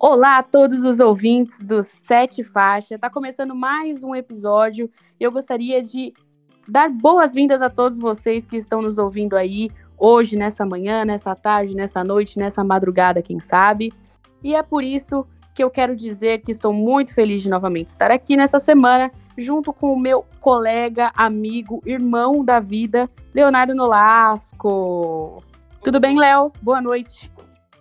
Olá a todos os ouvintes do Sete Faixa. Está começando mais um episódio eu gostaria de dar boas-vindas a todos vocês que estão nos ouvindo aí hoje, nessa manhã, nessa tarde, nessa noite, nessa madrugada, quem sabe. E é por isso que eu quero dizer que estou muito feliz de novamente estar aqui nessa semana, junto com o meu colega, amigo, irmão da vida, Leonardo Nolasco. Tudo bem, Léo? Boa noite.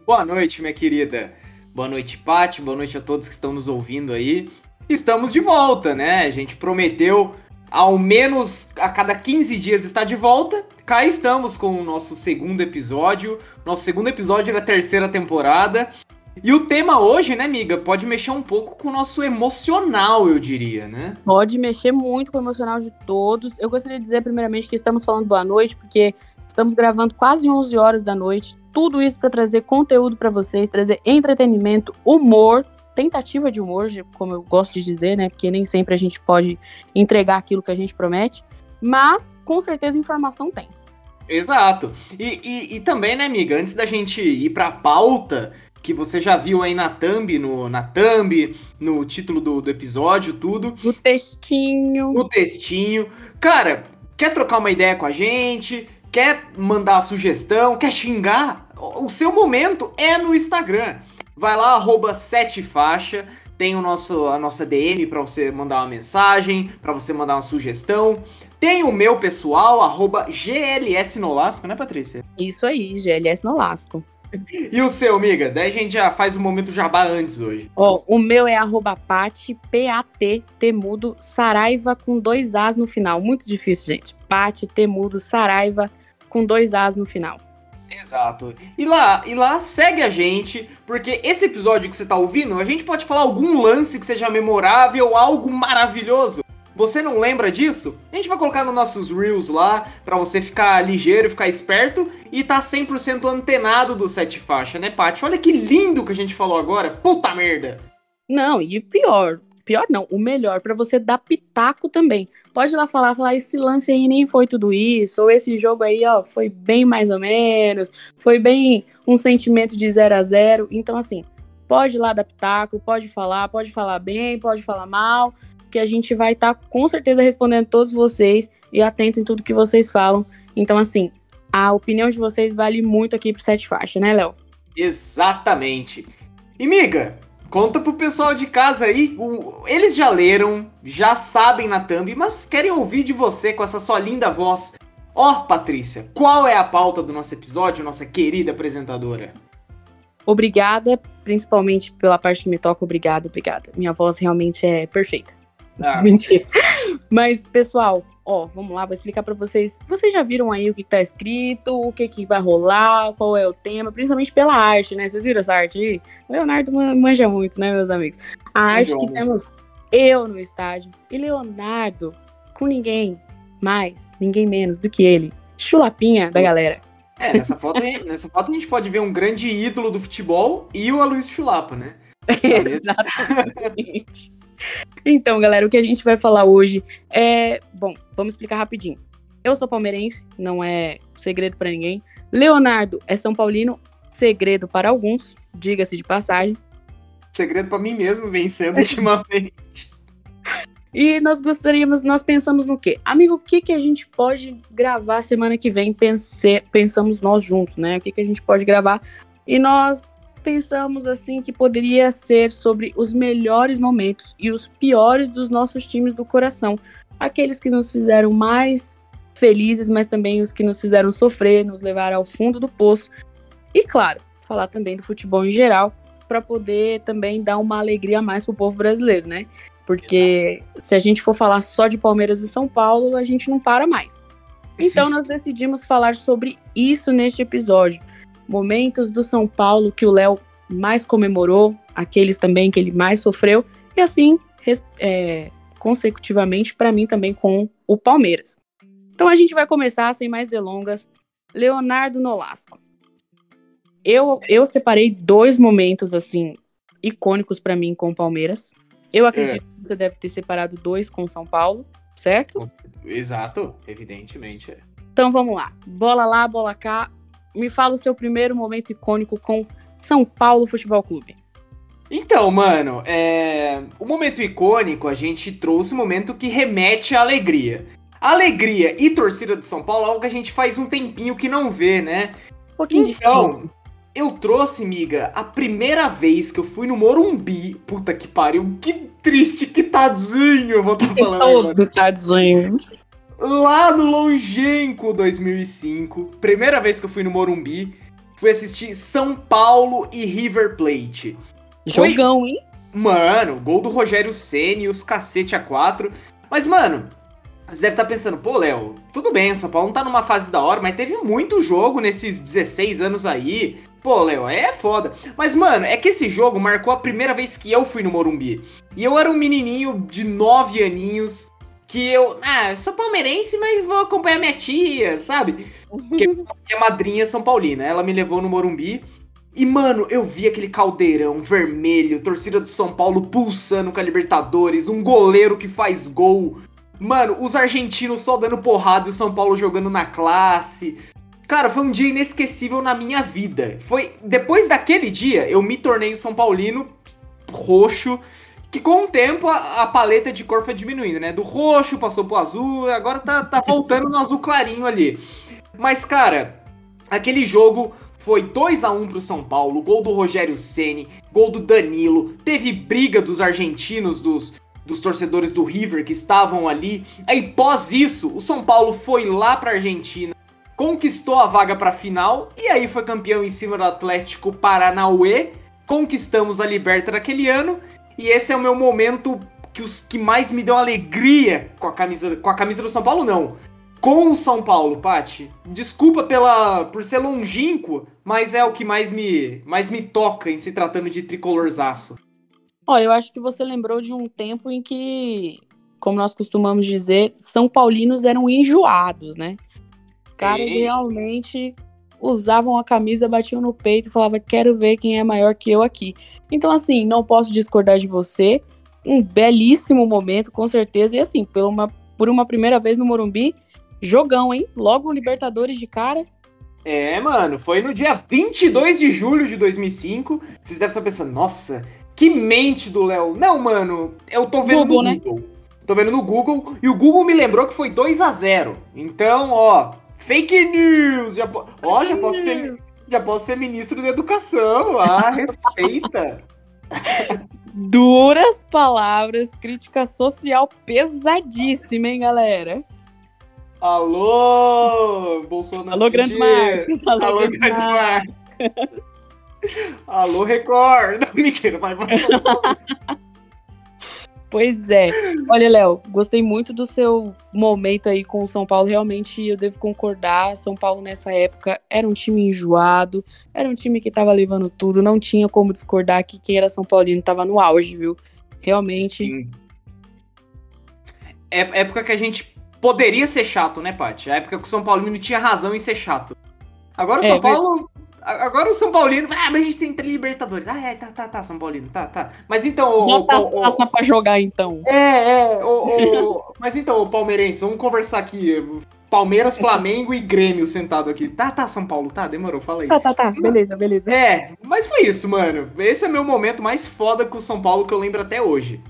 Boa noite, minha querida. Boa noite, Paty. Boa noite a todos que estão nos ouvindo aí. Estamos de volta, né? A gente prometeu ao menos a cada 15 dias estar de volta. Cá estamos com o nosso segundo episódio, nosso segundo episódio da terceira temporada. E o tema hoje, né, amiga, pode mexer um pouco com o nosso emocional, eu diria, né? Pode mexer muito com o emocional de todos. Eu gostaria de dizer, primeiramente, que estamos falando boa noite, porque estamos gravando quase 11 horas da noite tudo isso para trazer conteúdo para vocês, trazer entretenimento, humor, tentativa de humor, como eu gosto de dizer, né? Porque nem sempre a gente pode entregar aquilo que a gente promete, mas com certeza informação tem. Exato. E, e, e também, né, amiga, antes da gente ir para a pauta, que você já viu aí na thumb, no, na thumb, no título do, do episódio, tudo. No textinho. No textinho. Cara, quer trocar uma ideia com a gente? Quer mandar sugestão? Quer xingar? o seu momento é no Instagram. Vai lá, arroba faixa, tem o nosso, a nossa DM para você mandar uma mensagem, para você mandar uma sugestão. Tem o meu pessoal, arroba GLS Nolasco, né, Patrícia? Isso aí, GLS Nolasco. E o seu, amiga? Daí a gente já faz o momento jabá antes hoje. Ó, oh, o meu é arroba Pati, P-A-T, Temudo, Saraiva com dois As no final. Muito difícil, gente. Pati, Temudo, Saraiva com dois As no final. Exato. E lá, e lá segue a gente, porque esse episódio que você tá ouvindo, a gente pode falar algum lance que seja memorável, algo maravilhoso. Você não lembra disso? A gente vai colocar nos nossos reels lá, para você ficar ligeiro, ficar esperto e tá 100% antenado do sete faixa, né, Paty? Olha que lindo que a gente falou agora. Puta merda. Não, e pior, pior não, o melhor, para você dar pitaco também. Pode ir lá falar, falar, esse lance aí nem foi tudo isso, ou esse jogo aí, ó, foi bem mais ou menos, foi bem um sentimento de 0 a 0 Então, assim, pode ir lá dar pitaco, pode falar, pode falar bem, pode falar mal, que a gente vai estar tá, com certeza respondendo todos vocês e atento em tudo que vocês falam. Então, assim, a opinião de vocês vale muito aqui pro Sete Faixa, né, Léo? Exatamente. E, miga, Conta pro pessoal de casa aí. O, eles já leram, já sabem na thumb, mas querem ouvir de você com essa sua linda voz. Ó, oh, Patrícia, qual é a pauta do nosso episódio, nossa querida apresentadora? Obrigada, principalmente pela parte que me toca. Obrigada, obrigada. Minha voz realmente é perfeita. Ah, Mentira. Mas, pessoal, ó, vamos lá, vou explicar para vocês. Vocês já viram aí o que tá escrito, o que que vai rolar, qual é o tema, principalmente pela arte, né? Vocês viram essa arte aí? Leonardo manja muito, né, meus amigos? A arte que temos eu no estádio e Leonardo com ninguém mais, ninguém menos do que ele. Chulapinha da galera. É, nessa foto, nessa foto a gente pode ver um grande ídolo do futebol e o Aloysio Chulapa, né? Exatamente. Então, galera, o que a gente vai falar hoje é. Bom, vamos explicar rapidinho. Eu sou palmeirense, não é segredo para ninguém. Leonardo é São Paulino, segredo para alguns, diga-se de passagem. Segredo para mim mesmo, vencendo ultimamente. E nós gostaríamos, nós pensamos no quê? Amigo, o que, que a gente pode gravar semana que vem? Pense, pensamos nós juntos, né? O que, que a gente pode gravar? E nós pensamos assim que poderia ser sobre os melhores momentos e os piores dos nossos times do coração. Aqueles que nos fizeram mais felizes, mas também os que nos fizeram sofrer, nos levaram ao fundo do poço. E claro, falar também do futebol em geral, para poder também dar uma alegria a mais pro povo brasileiro, né? Porque Exato. se a gente for falar só de Palmeiras e São Paulo, a gente não para mais. Então nós decidimos falar sobre isso neste episódio momentos do São Paulo que o Léo mais comemorou, aqueles também que ele mais sofreu, e assim, é, consecutivamente, para mim também com o Palmeiras. Então a gente vai começar, sem mais delongas, Leonardo Nolasco. Eu, eu separei dois momentos, assim, icônicos para mim com o Palmeiras. Eu acredito é. que você deve ter separado dois com o São Paulo, certo? Exato, evidentemente. É. Então vamos lá. Bola lá, bola cá me fala o seu primeiro momento icônico com São Paulo Futebol Clube. Então, mano, é... o momento icônico a gente trouxe um momento que remete à alegria. Alegria e torcida do São Paulo é algo que a gente faz um tempinho que não vê, né? Um pouquinho então, eu trouxe, miga, a primeira vez que eu fui no Morumbi. Puta que pariu, que triste, que tadinho, eu vou estar tá falando. Todo tadinho. Lá no Longenco 2005, primeira vez que eu fui no Morumbi, fui assistir São Paulo e River Plate. Jogão, Foi... hein? Mano, gol do Rogério Ceni e os cacete a quatro. Mas, mano, você deve estar tá pensando, pô, Léo, tudo bem, São Paulo não tá numa fase da hora, mas teve muito jogo nesses 16 anos aí. Pô, Léo, é foda. Mas, mano, é que esse jogo marcou a primeira vez que eu fui no Morumbi. E eu era um menininho de 9 aninhos que eu, ah, sou palmeirense, mas vou acompanhar minha tia, sabe? Porque minha madrinha é São Paulina, ela me levou no Morumbi. E, mano, eu vi aquele caldeirão vermelho, torcida do São Paulo pulsando com a Libertadores, um goleiro que faz gol, Mano, os argentinos só dando porrada e o São Paulo jogando na classe. Cara, foi um dia inesquecível na minha vida. Foi depois daquele dia eu me tornei um São Paulino roxo, que com o tempo a, a, paleta de cor foi diminuindo, né? Do roxo passou pro azul, agora tá, tá voltando no azul clarinho ali. Mas cara, aquele jogo foi 2 a 1 pro São Paulo, gol do Rogério Ceni, gol do Danilo, teve briga dos argentinos dos dos torcedores do River que estavam ali. Aí, pós isso, o São Paulo foi lá para Argentina, conquistou a vaga para a final e aí foi campeão em cima do Atlético Paranauê. Conquistamos a Liberta naquele ano e esse é o meu momento que os que mais me deu alegria com a camisa com a camisa do São Paulo não. Com o São Paulo, Pati. Desculpa pela por ser longínquo, mas é o que mais me mais me toca em se tratando de tricolorzaço. Olha, eu acho que você lembrou de um tempo em que, como nós costumamos dizer, São Paulinos eram enjoados, né? Os caras realmente usavam a camisa, batiam no peito e falavam: quero ver quem é maior que eu aqui. Então, assim, não posso discordar de você. Um belíssimo momento, com certeza. E assim, por uma, por uma primeira vez no Morumbi, jogão, hein? Logo Libertadores de cara. É, mano, foi no dia 22 de julho de 2005. Vocês devem estar pensando, nossa, que mente do Léo. Não, mano, eu tô vendo Google, no Google. Né? Tô vendo no Google e o Google me lembrou que foi 2 a 0 Então, ó, fake news. Já, ó, já posso ser, já posso ser ministro da educação. Ah, respeita. Duras palavras, crítica social pesadíssima, hein, galera? Alô, Bolsonaro. Alô, Grande Marcos. Alô, Alô Grande Marcos. Alô, Record! Não, mentira, vai, vai. Pois é. Olha, Léo, gostei muito do seu momento aí com o São Paulo. Realmente, eu devo concordar. São Paulo, nessa época, era um time enjoado, era um time que tava levando tudo. Não tinha como discordar que quem era São Paulino tava no auge, viu? Realmente. Sim. É época que a gente poderia ser chato, né, Paty? A época que o São Paulino tinha razão em ser chato. Agora o é, São Paulo Agora o São Paulino. Ah, mas a gente tem três Libertadores. Ah, é, tá, tá, tá, São Paulino, tá, tá. Mas então. Bota o, taça pra jogar, então. É, é. O, o, mas então, o palmeirense, vamos conversar aqui. Palmeiras, Flamengo e Grêmio sentado aqui. Tá, tá, São Paulo, tá, demorou, fala aí. Tá, tá, tá, beleza, beleza. É, mas foi isso, mano. Esse é meu momento mais foda com o São Paulo que eu lembro até hoje.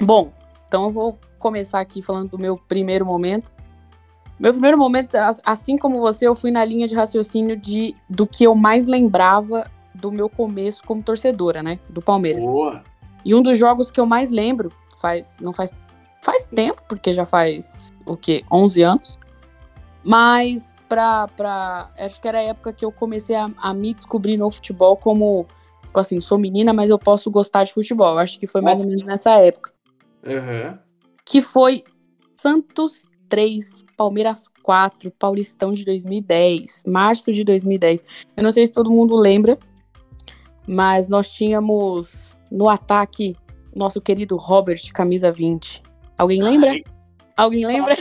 Bom, então eu vou começar aqui falando do meu primeiro momento. Meu primeiro momento, assim como você, eu fui na linha de raciocínio de, do que eu mais lembrava do meu começo como torcedora, né? Do Palmeiras. Boa. E um dos jogos que eu mais lembro, faz, não faz, faz tempo, porque já faz, o quê? 11 anos. Mas pra, pra, acho que era a época que eu comecei a, a me descobrir no futebol como, tipo assim, sou menina, mas eu posso gostar de futebol. Acho que foi mais ou menos nessa época. Uhum. Que foi Santos 3, Palmeiras 4, Paulistão de 2010, março de 2010. Eu não sei se todo mundo lembra, mas nós tínhamos no ataque nosso querido Robert, camisa 20. Alguém lembra? Ai. Alguém lembra?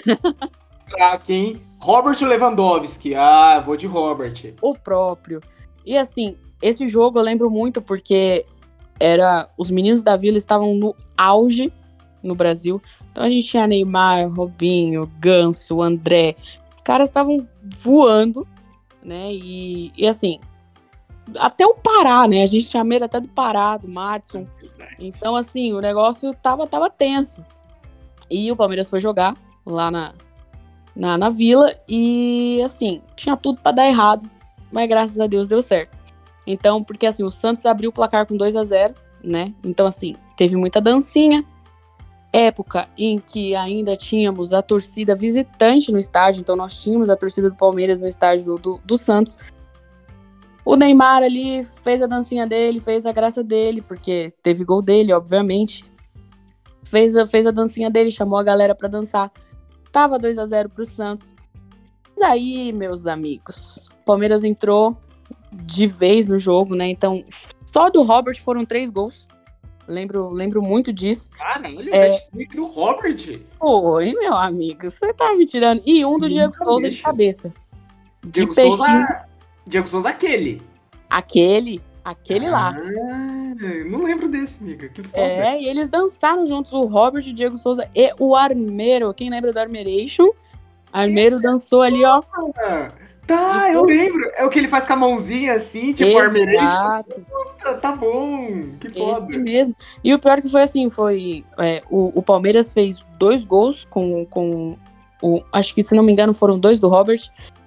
Crack, hein? Robert Lewandowski. Ah, vou de Robert. O próprio. E assim, esse jogo eu lembro muito porque era os meninos da Vila estavam no auge no Brasil. Então a gente tinha Neymar, Robinho, Ganso, André. Os caras estavam voando, né? E, e assim, até o Pará, né? A gente tinha medo até do Pará, do Madison. Então, assim, o negócio tava, tava tenso. E o Palmeiras foi jogar lá na, na, na vila e, assim, tinha tudo para dar errado, mas graças a Deus deu certo. Então, porque assim, o Santos abriu o placar com 2 a 0 né? Então, assim, teve muita dancinha. Época em que ainda tínhamos a torcida visitante no estádio, então nós tínhamos a torcida do Palmeiras no estádio do, do Santos. O Neymar ali fez a dancinha dele, fez a graça dele, porque teve gol dele, obviamente. Fez a, fez a dancinha dele, chamou a galera para dançar. Tava 2 a 0 pro Santos. Mas aí, meus amigos, o Palmeiras entrou de vez no jogo, né? Então, só do Robert foram três gols. Lembro, lembro muito disso. Caralho, é... o do Robert. Oi, meu amigo, você tá me tirando. E um do Diego Souza de cabeça. Diego de Souza. Diego Souza, aquele. Aquele, aquele ah, lá. Não lembro desse, amiga. Que foda. É, e eles dançaram juntos, o Robert, o Diego Souza e o Armeiro. Quem lembra do Armeiration? Armeiro dançou ali, ó. Tá, eu lembro. É o que ele faz com a mãozinha assim, tipo Exato. Puta, tá bom. Que foda. Esse mesmo. E o pior que foi assim, foi... É, o, o Palmeiras fez dois gols com, com o... Acho que, se não me engano, foram dois do Robert.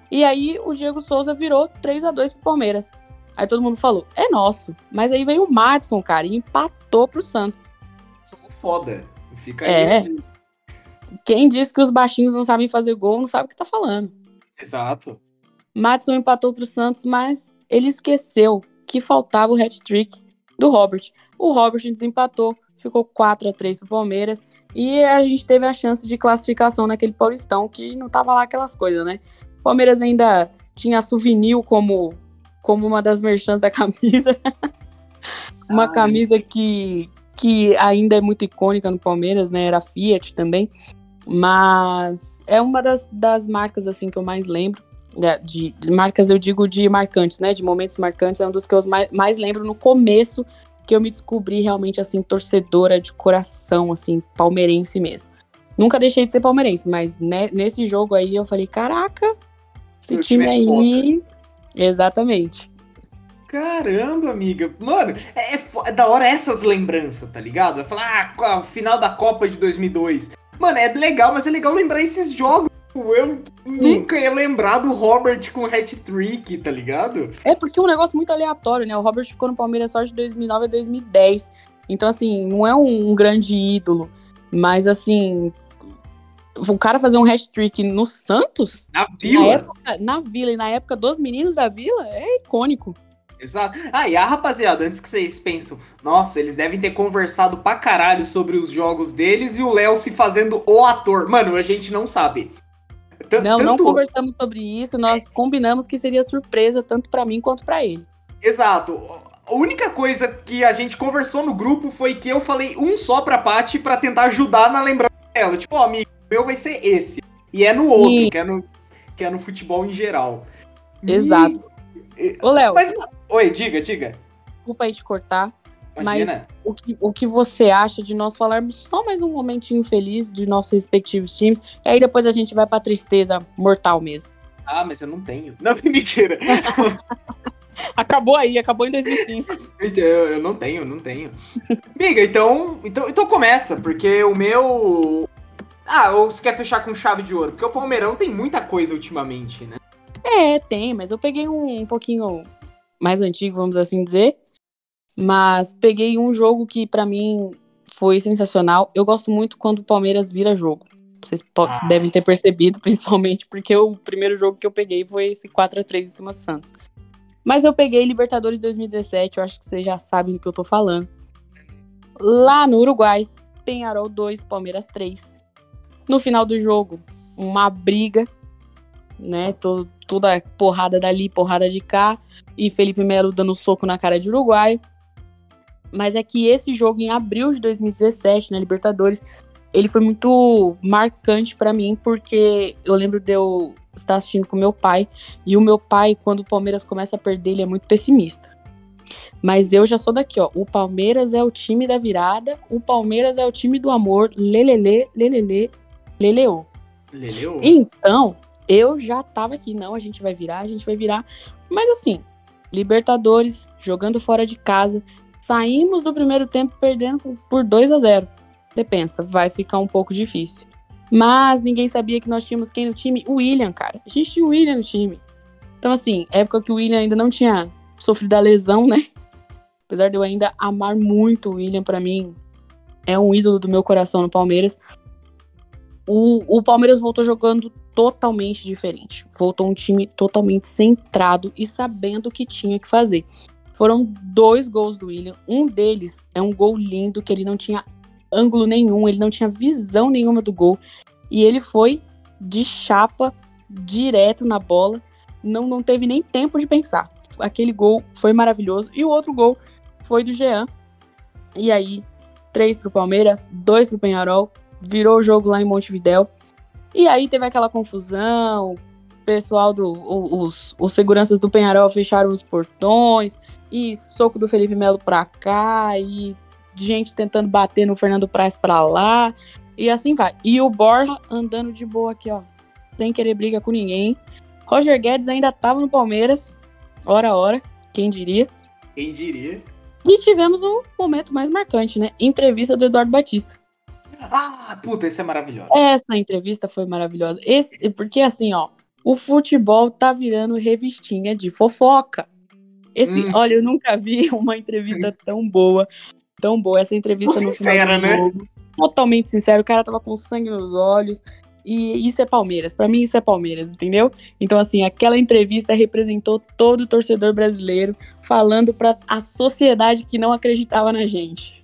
E aí o Diego Souza virou 3 a 2 pro Palmeiras. Aí todo mundo falou, é nosso. Mas aí veio o Madison, cara, e empatou pro Santos. Isso é foda. Fica é. aí. Quem disse que os baixinhos não sabem fazer gol não sabe o que tá falando. Exato. Madison empatou para o Santos, mas ele esqueceu que faltava o hat-trick do Robert. O Robert desempatou, ficou 4 a 3 para o Palmeiras e a gente teve a chance de classificação naquele Paulistão que não tava lá aquelas coisas, né? O Palmeiras ainda tinha souvenir como como uma das merchants da camisa. uma Ai. camisa que que ainda é muito icônica no Palmeiras, né? Era Fiat também. Mas é uma das, das marcas assim que eu mais lembro. É, de, marcas, eu digo de marcantes, né? De momentos marcantes, é um dos que eu mais, mais lembro no começo que eu me descobri realmente, assim, torcedora de coração, assim, palmeirense mesmo. Nunca deixei de ser palmeirense, mas né, nesse jogo aí eu falei, caraca, esse time, time é aí. Exatamente. Caramba, amiga. Mano, é, é, é, da hora essas lembranças, tá ligado? Vai falar, ah, final da Copa de 2002. Mano, é legal, mas é legal lembrar esses jogos eu nunca ia lembrar do Robert com hat-trick, tá ligado? É porque é um negócio muito aleatório, né? O Robert ficou no Palmeiras só de 2009 a 2010. Então, assim, não é um, um grande ídolo. Mas, assim, o cara fazer um hat-trick no Santos... Na Vila? Na, época, na Vila, e na época dos meninos da Vila, é icônico. Exato. Ah, e a rapaziada, antes que vocês pensam, nossa, eles devem ter conversado pra caralho sobre os jogos deles e o Léo se fazendo o ator. Mano, a gente não sabe não, tanto... não conversamos sobre isso, nós combinamos que seria surpresa tanto para mim quanto para ele. Exato. A única coisa que a gente conversou no grupo foi que eu falei um só pra Paty para tentar ajudar na lembrança dela. Tipo, ó, oh, amigo, o meu vai ser esse. E é no outro, e... que, é no, que é no futebol em geral. Exato. E... Ô, Léo. Mas... Oi, diga, diga. Desculpa aí te cortar. Imagina. Mas o que, o que você acha de nós falarmos só mais um momentinho feliz de nossos respectivos times? E aí depois a gente vai pra tristeza mortal mesmo. Ah, mas eu não tenho. Não, mentira. acabou aí, acabou em 2005. eu, eu não tenho, não tenho. Amiga, então, então, então começa, porque o meu. Ah, ou você quer fechar com chave de ouro? Porque o Palmeirão tem muita coisa ultimamente, né? É, tem, mas eu peguei um, um pouquinho mais antigo, vamos assim dizer. Mas peguei um jogo que para mim foi sensacional. Eu gosto muito quando o Palmeiras vira jogo. Vocês ah. devem ter percebido, principalmente porque o primeiro jogo que eu peguei foi esse 4 a 3 em cima do Santos. Mas eu peguei Libertadores 2017, eu acho que vocês já sabem do que eu tô falando. Lá no Uruguai, Penharol 2, Palmeiras 3. No final do jogo, uma briga, né? Todo, toda porrada dali, porrada de cá. E Felipe Melo dando soco na cara de Uruguai. Mas é que esse jogo em abril de 2017, na Libertadores, ele foi muito marcante para mim, porque eu lembro de eu estar assistindo com meu pai, e o meu pai, quando o Palmeiras começa a perder, ele é muito pessimista. Mas eu já sou daqui, ó. O Palmeiras é o time da virada, o Palmeiras é o time do amor, lelele, lelele, leleô. Leleô? Então, eu já tava aqui, não, a gente vai virar, a gente vai virar. Mas assim, Libertadores, jogando fora de casa. Saímos do primeiro tempo perdendo por 2 a 0 Você pensa, vai ficar um pouco difícil. Mas ninguém sabia que nós tínhamos quem no time? O William, cara. A gente tinha o William no time. Então, assim, época que o William ainda não tinha sofrido a lesão, né? Apesar de eu ainda amar muito o William, para mim é um ídolo do meu coração no Palmeiras. O, o Palmeiras voltou jogando totalmente diferente. Voltou um time totalmente centrado e sabendo o que tinha que fazer. Foram dois gols do William. Um deles é um gol lindo que ele não tinha ângulo nenhum, ele não tinha visão nenhuma do gol. E ele foi de chapa direto na bola. Não, não teve nem tempo de pensar. Aquele gol foi maravilhoso. E o outro gol foi do Jean. E aí, três pro Palmeiras, dois pro Penharol. Virou o jogo lá em Montevidéu. E aí teve aquela confusão. O pessoal do. Os, os seguranças do Penharol fecharam os portões. E soco do Felipe Melo pra cá. E gente tentando bater no Fernando Praz pra lá. E assim vai. E o Borja andando de boa aqui, ó. Sem querer briga com ninguém. Roger Guedes ainda tava no Palmeiras. Hora a hora. Quem diria? Quem diria? E tivemos um momento mais marcante, né? Entrevista do Eduardo Batista. Ah, puta, isso é maravilhoso. Essa entrevista foi maravilhosa. Esse, porque assim, ó, o futebol tá virando revistinha de fofoca. Esse, hum. olha, eu nunca vi uma entrevista tão boa, tão boa. Essa entrevista no sincera, final do né? jogo, totalmente sincero. O cara tava com sangue nos olhos. E isso é Palmeiras. Para mim, isso é Palmeiras, entendeu? Então, assim, aquela entrevista representou todo o torcedor brasileiro falando para a sociedade que não acreditava na gente.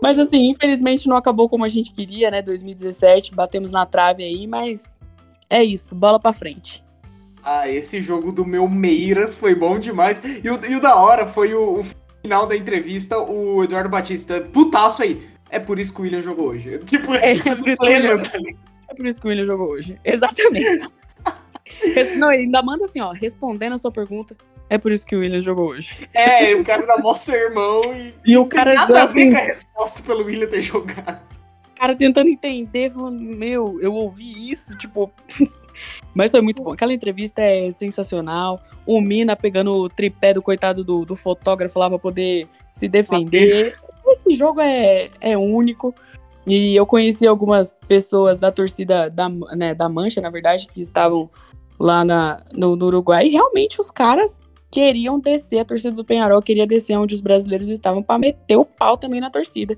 Mas, assim, infelizmente não acabou como a gente queria, né? 2017, batemos na trave aí, mas é isso, bola para frente. Ah, esse jogo do meu Meiras foi bom demais. E o, e o da hora foi o, o final da entrevista, o Eduardo Batista, putaço aí. É por isso que o William jogou hoje. Tipo, é, é por isso pleno, tá é por isso que o William jogou hoje. Exatamente. Não, ele ainda manda assim, ó, respondendo a sua pergunta. É por isso que o William jogou hoje. É, o cara dá mó sermão e. E o cara. Nada assim, a ver com a resposta pelo William ter jogado. O cara tentando entender, falando, meu, eu ouvi isso, tipo. Mas foi muito bom. Aquela entrevista é sensacional. O Mina pegando o tripé do coitado do, do fotógrafo lá pra poder se defender. Esse jogo é, é único. E eu conheci algumas pessoas da torcida da, né, da Mancha, na verdade, que estavam lá na, no, no, Uruguai. E realmente os caras queriam descer, a torcida do Penharol queria descer onde os brasileiros estavam para meter o pau também na torcida.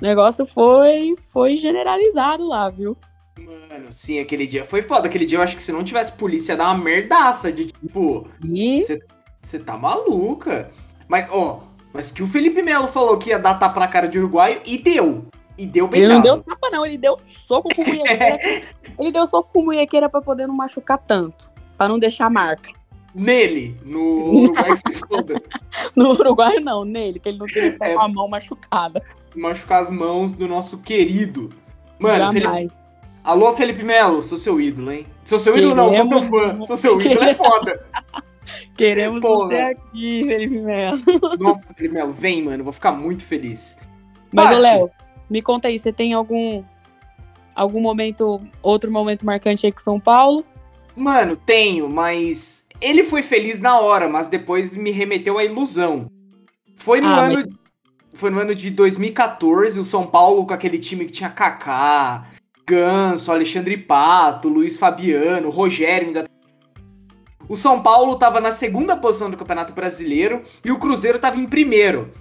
O negócio foi, foi generalizado lá, viu? Mano, sim, aquele dia foi foda. Aquele dia eu acho que se não tivesse polícia, ia dar uma merdaça de tipo. Você tá maluca. Mas, ó, mas que o Felipe Melo falou que ia dar tapa na cara de uruguaio e deu. E deu bem Ele não deu tapa, não. Ele deu soco com munhequeira. ele deu soco com munhequeira pra poder não machucar tanto. Pra não deixar marca. Nele, no Uruguai se foda. no Uruguai não, nele, que ele não ficar é, com a mão machucada. Machucar as mãos do nosso querido. Mano, Felipe... Alô, Felipe Melo, sou seu ídolo, hein? Sou seu Queremos... ídolo, não, sou seu fã. Sou seu ídolo, é foda. Queremos você aqui, Felipe Melo. Nossa, Felipe Melo, vem, mano, vou ficar muito feliz. Mas, Léo, me conta aí, você tem algum algum momento, outro momento marcante aí com São Paulo? Mano, tenho, mas ele foi feliz na hora, mas depois me remeteu à ilusão. Foi no ah, ano mas... foi no ano de 2014, o São Paulo com aquele time que tinha Kaká, Ganso, Alexandre Pato, Luiz Fabiano, Rogério ainda o São Paulo estava na segunda posição do Campeonato Brasileiro e o Cruzeiro estava em primeiro.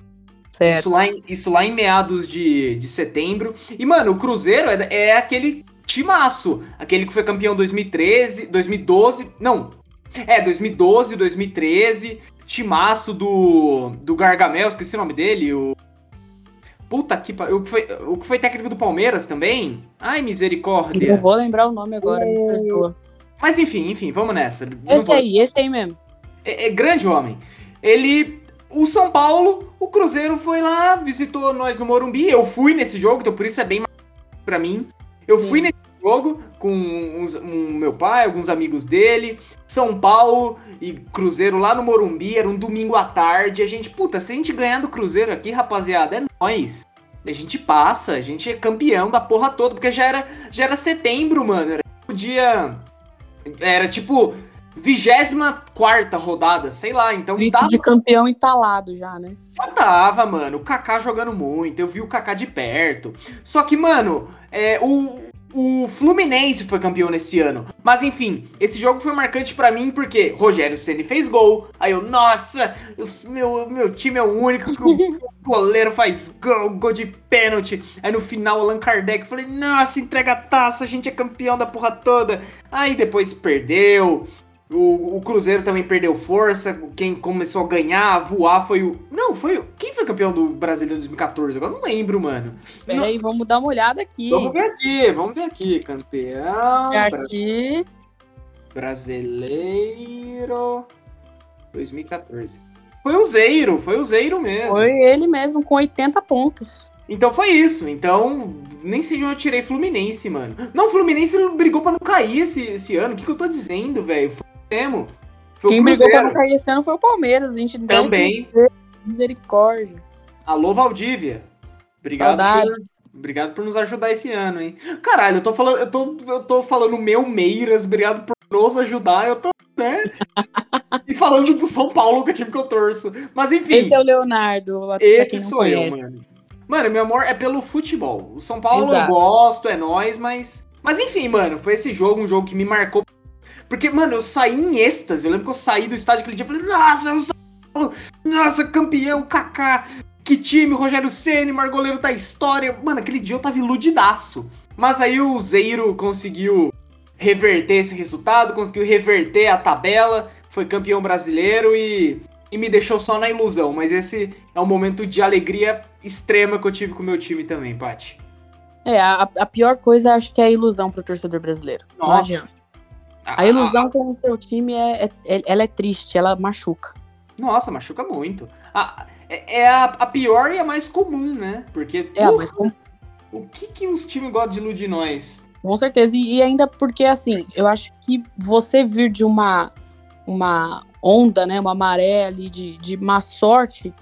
Certo. Isso lá em, isso lá em meados de, de setembro. E, mano, o Cruzeiro é, é aquele timaço. Aquele que foi campeão 2013, 2012. Não. É, 2012, 2013. Timaço do, do Gargamel, esqueci o nome dele. O. Puta que pariu. O que foi, o que foi técnico do Palmeiras também? Ai, misericórdia. Não vou lembrar o nome agora, o... Mas enfim, enfim, vamos nessa. Esse vou... aí, esse aí mesmo. É, é grande homem. Ele o São Paulo, o Cruzeiro foi lá, visitou nós no Morumbi. Eu fui nesse jogo, então por isso é bem mais pra mim. Eu Sim. fui nesse jogo com uns, um, meu pai, alguns amigos dele. São Paulo e Cruzeiro lá no Morumbi, era um domingo à tarde. A gente, puta, se a gente ganhar do Cruzeiro aqui, rapaziada, é nóis. A gente passa, a gente é campeão da porra toda, porque já era, já era setembro, mano. Era o dia. Era tipo 24 rodada, sei lá, então Grito dava... de campeão entalado já, né? Já tava, mano, o Kaká jogando muito, eu vi o Kaká de perto. Só que, mano, é, o, o Fluminense foi campeão nesse ano. Mas enfim, esse jogo foi marcante para mim porque Rogério Ceni fez gol. Aí eu, nossa, eu, meu, meu time é o único que o goleiro faz gol, gol de pênalti. Aí no final, Allan Kardec, falei, nossa, entrega a taça, a gente é campeão da porra toda. Aí depois perdeu. O, o, Cruzeiro também perdeu força. Quem começou a ganhar, a voar foi o. Não, foi o. Quem foi campeão do Brasileiro em 2014? Agora não lembro, mano. Peraí, vamos dar uma olhada aqui. Vamos ver aqui, vamos ver aqui. Campeão. Aqui. Brasileiro 2014. Foi o Zeiro, foi o Zeiro mesmo. Foi ele mesmo, com 80 pontos. Então foi isso. Então, nem sei onde eu tirei Fluminense, mano. Não, Fluminense brigou pra não cair esse, esse ano. O que, que eu tô dizendo, velho? Mesmo. Foi Quem brigou pra não cair esse ano foi o Palmeiras. A gente Também. Misericórdia. Alô, Valdívia. Obrigado por, obrigado por nos ajudar esse ano, hein? Caralho, eu tô falando, eu tô, eu tô falando meu Meiras, obrigado por nos ajudar. Eu tô, né? e falando do São Paulo, que é o time que eu torço. Mas enfim. Esse é o Leonardo. Esse sou conhece. eu, mano. Mano, meu amor é pelo futebol. O São Paulo Exato. eu gosto, é nós, mas. Mas enfim, mano, foi esse jogo, um jogo que me marcou porque, mano, eu saí em êxtase. Eu lembro que eu saí do estádio aquele dia e falei, nossa, eu sou... nossa, campeão, Kaká. Que time, Rogério Ceni, Margoleiro da história. Mano, aquele dia eu tava iludidaço. Mas aí o Zeiro conseguiu reverter esse resultado, conseguiu reverter a tabela, foi campeão brasileiro e, e me deixou só na ilusão. Mas esse é um momento de alegria extrema que eu tive com o meu time também, Paty. É, a, a pior coisa acho que é a ilusão pro torcedor brasileiro. Nossa. A ilusão com o seu time é, é, é, ela é triste, ela machuca. Nossa, machuca muito. A, é, é a, a, pior e a mais comum, né? Porque é porra, comum. o que, que os times gostam de iludir nós? Com certeza. E, e, ainda porque, assim, eu acho que você vir de uma, uma onda, né? Uma maré ali de, de má sorte,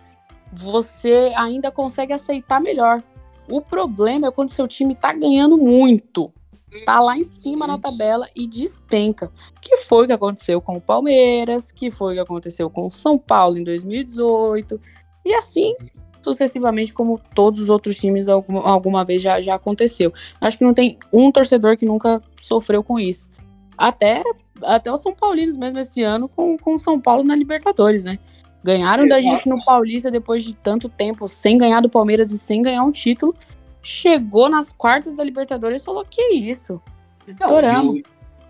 você ainda consegue aceitar melhor. O problema é quando seu time tá ganhando muito tá lá em cima na tabela e despenca. Que foi o que aconteceu com o Palmeiras, que foi o que aconteceu com o São Paulo em 2018, e assim sucessivamente, como todos os outros times alguma, alguma vez já, já aconteceu. Acho que não tem um torcedor que nunca sofreu com isso. Até, até os São Paulinos mesmo esse ano com, com o São Paulo na Libertadores, né? Ganharam Exato. da gente no Paulista depois de tanto tempo, sem ganhar do Palmeiras e sem ganhar um título chegou nas quartas da Libertadores e falou: Que isso? Não, e, o,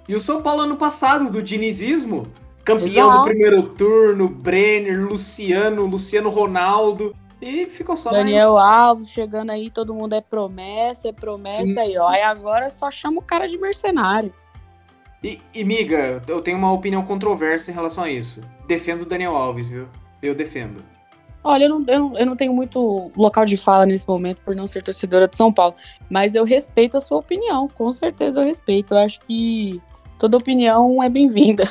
e o São Paulo ano passado, do dinizismo, campeão Exato. do primeiro turno, Brenner, Luciano, Luciano Ronaldo. E ficou só Daniel Alves chegando aí, todo mundo é promessa, é promessa aí, ó. E agora só chama o cara de mercenário. E, e, miga, eu tenho uma opinião controversa em relação a isso. Defendo o Daniel Alves, viu? Eu defendo. Olha, eu não, eu, não, eu não tenho muito local de fala nesse momento por não ser torcedora de São Paulo, mas eu respeito a sua opinião, com certeza eu respeito. Eu acho que toda opinião é bem-vinda.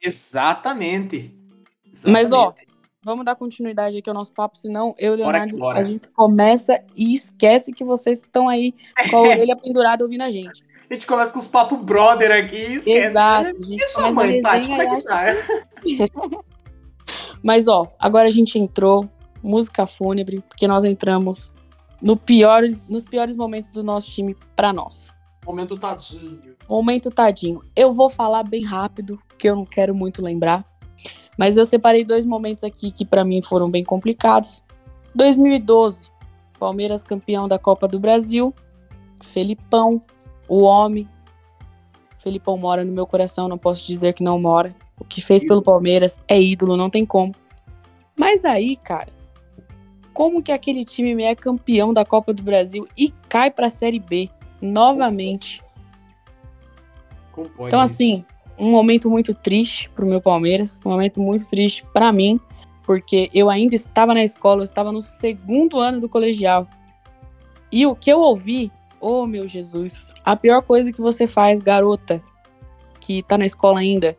Exatamente. Exatamente. Mas, ó, vamos dar continuidade aqui ao nosso papo, senão eu e Leonardo, bora, a gente começa e esquece que vocês estão aí com a orelha pendurada ouvindo a gente. A gente começa com os papos brother aqui e esquece. Exato. Gente e sua mãe, Tati, como é que tá? Mas, ó, agora a gente entrou, música fúnebre, porque nós entramos no piores, nos piores momentos do nosso time para nós. Momento tadinho. Momento tadinho. Eu vou falar bem rápido, que eu não quero muito lembrar. Mas eu separei dois momentos aqui que para mim foram bem complicados. 2012, Palmeiras campeão da Copa do Brasil. Felipão, o homem. Felipão mora no meu coração, não posso dizer que não mora. O que fez pelo Palmeiras é ídolo, não tem como. Mas aí, cara, como que aquele time é campeão da Copa do Brasil e cai para a Série B novamente? Então, assim, um momento muito triste pro meu Palmeiras, um momento muito triste para mim, porque eu ainda estava na escola, eu estava no segundo ano do colegial. E o que eu ouvi, oh meu Jesus, a pior coisa que você faz, garota, que tá na escola ainda,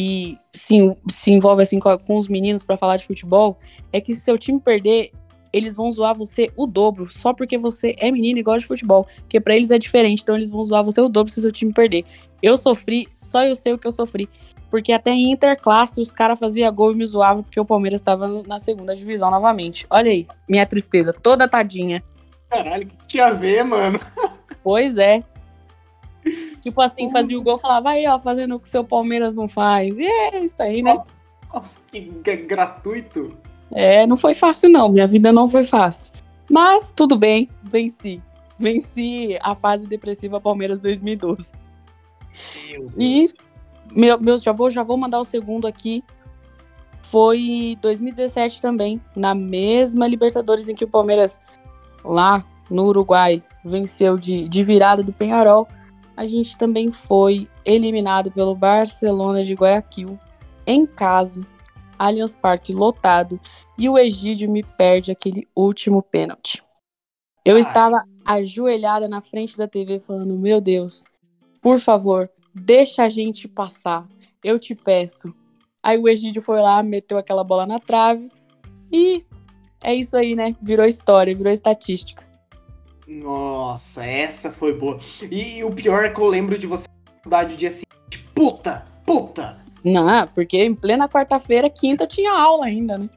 e se, se envolve assim com, com os meninos para falar de futebol, é que se seu time perder, eles vão zoar você o dobro, só porque você é menino e gosta de futebol. Porque para eles é diferente, então eles vão zoar você o dobro se seu time perder. Eu sofri, só eu sei o que eu sofri. Porque até em interclasse os caras faziam gol e me zoavam porque o Palmeiras estava na segunda divisão novamente. Olha aí, minha tristeza, toda tadinha. Caralho, que tinha a ver, mano? Pois é. Tipo assim, fazia o gol e falava, aí, ó, fazendo o que o seu Palmeiras não faz. E é isso aí, né? Nossa, que gratuito. É, não foi fácil, não. Minha vida não foi fácil. Mas tudo bem, venci. Venci a fase depressiva Palmeiras 2012. Meu e meu, meu, já, vou, já vou mandar o segundo aqui. Foi 2017 também, na mesma Libertadores em que o Palmeiras, lá no Uruguai, venceu de, de virada do Penharol. A gente também foi eliminado pelo Barcelona de Guayaquil, em casa, Allianz Parque lotado, e o Egídio me perde aquele último pênalti. Eu Ai. estava ajoelhada na frente da TV falando: Meu Deus, por favor, deixa a gente passar. Eu te peço. Aí o Egídio foi lá, meteu aquela bola na trave e é isso aí, né? Virou história, virou estatística. Nossa, essa foi boa. E, e o pior é que eu lembro de você na o dia seguinte. Puta, puta. Não, porque em plena quarta-feira, quinta tinha aula ainda, né?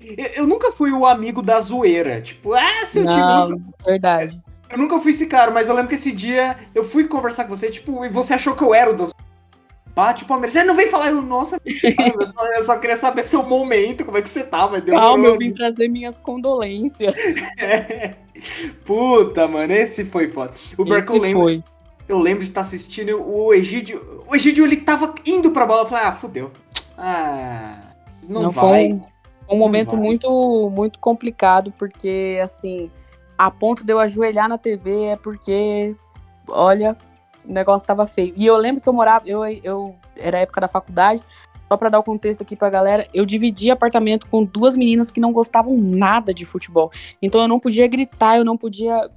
Eu, eu, nunca fui o amigo da zoeira. Tipo, ah, seu Não, time. Nunca... Verdade. Eu nunca fui esse cara, mas eu lembro que esse dia eu fui conversar com você, tipo, e você achou que eu era o das. Bate o Palmeiras. Você não vem falar, eu, nossa, eu só, eu só, queria saber seu momento, como é que você tá, mas deu Calma, eu vim trazer minhas condolências. É. Puta, mano, esse foi foda. O Berco eu lembro. Foi. Eu lembro de estar tá assistindo o Egídio. O Egídio, ele tava indo pra bola. Eu falei, ah, fudeu. Ah, não, não vai. Foi um momento muito, muito complicado, porque, assim, a ponto de eu ajoelhar na TV é porque, olha, o negócio tava feio. E eu lembro que eu morava, eu, eu era época da faculdade, só para dar o contexto aqui pra galera, eu dividi apartamento com duas meninas que não gostavam nada de futebol. Então eu não podia gritar, eu não podia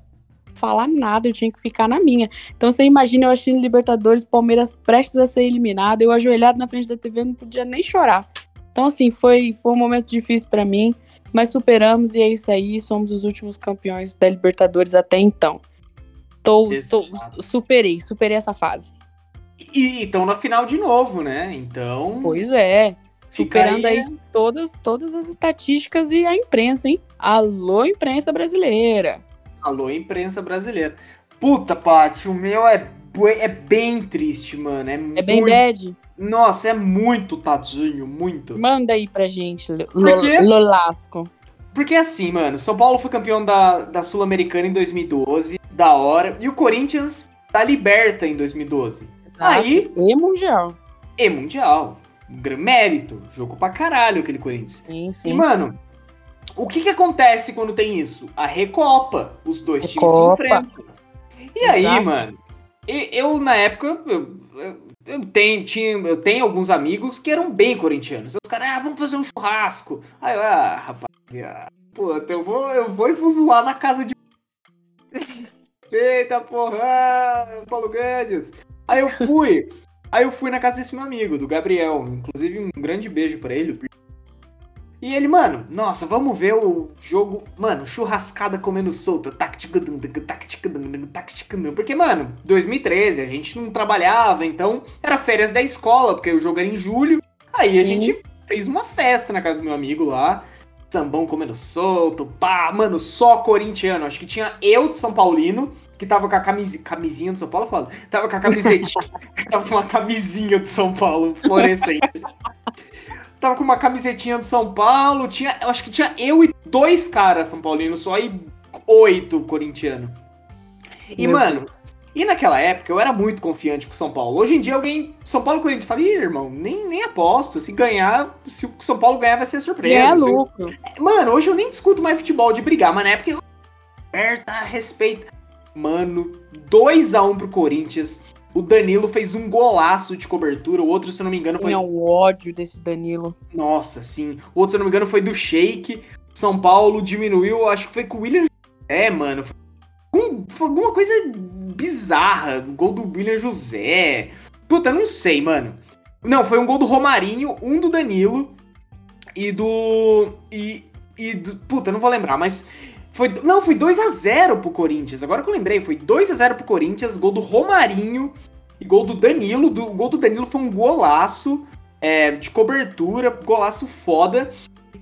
falar nada, eu tinha que ficar na minha. Então você imagina eu assistindo Libertadores, Palmeiras prestes a ser eliminado, eu ajoelhado na frente da TV, não podia nem chorar. Então assim, foi, foi um momento difícil para mim mas superamos e é isso aí, somos os últimos campeões da Libertadores até então. Tô, tô superei, superei essa fase. E estão na final de novo, né? Então. Pois é. Superando aí, aí todas, todas as estatísticas e a imprensa, hein? Alô, imprensa brasileira. Alô, imprensa brasileira. Puta, Paty, o meu é, é bem triste, mano. É, é bem bad. Nossa, é muito tadinho, muito. Manda aí pra gente, Lolasco. Porque assim, mano, São Paulo foi campeão da, da Sul-Americana em 2012, da hora, e o Corinthians da Liberta em 2012. Exato. Aí. E Mundial. E Mundial. Um mérito. Jogou pra caralho aquele Corinthians. Sim, sim. E, mano, o que que acontece quando tem isso? A Recopa. Os dois Recopa. times se enfrentam. E Exato. aí, mano, eu, na época, eu, eu eu tenho, tinha, eu tenho alguns amigos que eram bem corintianos. Os caras, ah, vamos fazer um churrasco. Aí eu, ah, rapaziada, pô, eu vou, eu vou e zoar na casa de. Eita porra, Paulo Guedes. Aí eu fui. Aí eu fui na casa desse meu amigo, do Gabriel. Inclusive, um grande beijo para ele. E ele, mano, nossa, vamos ver o jogo. Mano, churrascada comendo solta. Porque, mano, 2013 a gente não trabalhava, então era férias da escola, porque o jogo era em julho. Aí a Sim. gente fez uma festa na casa do meu amigo lá. Sambão comendo solto, pá, mano, só corintiano. Acho que tinha eu de São Paulino, que tava com a camis... camisinha do São Paulo, fala. Tava com a camisetinha, tava com uma camisinha do São Paulo, fluorescente tava com uma camisetinha do São Paulo, tinha, eu acho que tinha eu e dois caras São Paulinos só e oito corintiano. E, Meu mano, Deus. E naquela época eu era muito confiante com o São Paulo. Hoje em dia alguém, São Paulo Corinthians, fala, Ih, irmão, nem, nem aposto. Se ganhar, se o São Paulo ganhar vai ser surpresa. É louco. Mano, hoje eu nem discuto mais futebol de brigar, mas na época eu... Aperta, respeita. Mano, 2 a 1 um pro Corinthians. O Danilo fez um golaço de cobertura, o outro, se eu não me engano, foi. Tinha o ódio desse Danilo. Nossa, sim. O outro, se eu não me engano, foi do Shake. São Paulo diminuiu, acho que foi com o William. É, mano. Foi, foi alguma coisa bizarra. Gol do William José. Puta, não sei, mano. Não, foi um gol do Romarinho, um do Danilo e do. E, E, puta, não vou lembrar, mas foi, não, foi 2 a 0 pro Corinthians. Agora que eu lembrei, foi 2 a 0 pro Corinthians, gol do Romarinho e gol do Danilo. Do, o gol do Danilo foi um golaço é, de cobertura, golaço foda.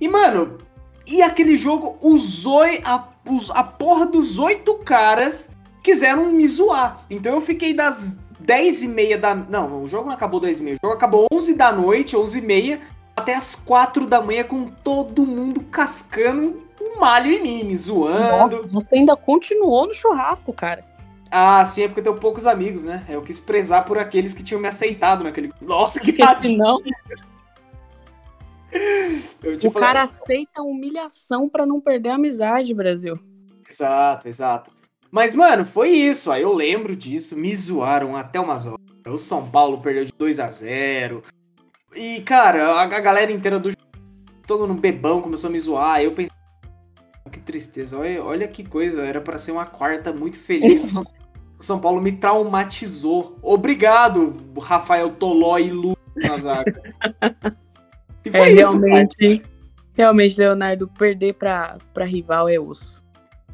E, mano, e aquele jogo, os oi, a, os, a porra dos oito caras quiseram me zoar. Então eu fiquei das 10 e meia da... Não, o jogo não acabou 10 e meia. O jogo acabou 11 da noite, 11 e meia, até as 4 da manhã com todo mundo cascando um malho em mim, me zoando. Nossa, você ainda continuou no churrasco, cara. Ah, sim, é porque eu tenho poucos amigos, né? Eu quis prezar por aqueles que tinham me aceitado naquele. Nossa, que porque não. O cara aceita humilhação para não perder a amizade, Brasil. Exato, exato. Mas, mano, foi isso. Aí eu lembro disso. Me zoaram até umas horas. O São Paulo perdeu de 2 a 0 E, cara, a, galera inteira do todo no bebão começou a me zoar. Eu pensei, que tristeza. Olha, olha que coisa. Era para ser uma quarta muito feliz. o São Paulo me traumatizou. Obrigado, Rafael Toló e Lu. E foi é, isso, realmente, realmente, Leonardo, perder pra, pra rival é osso.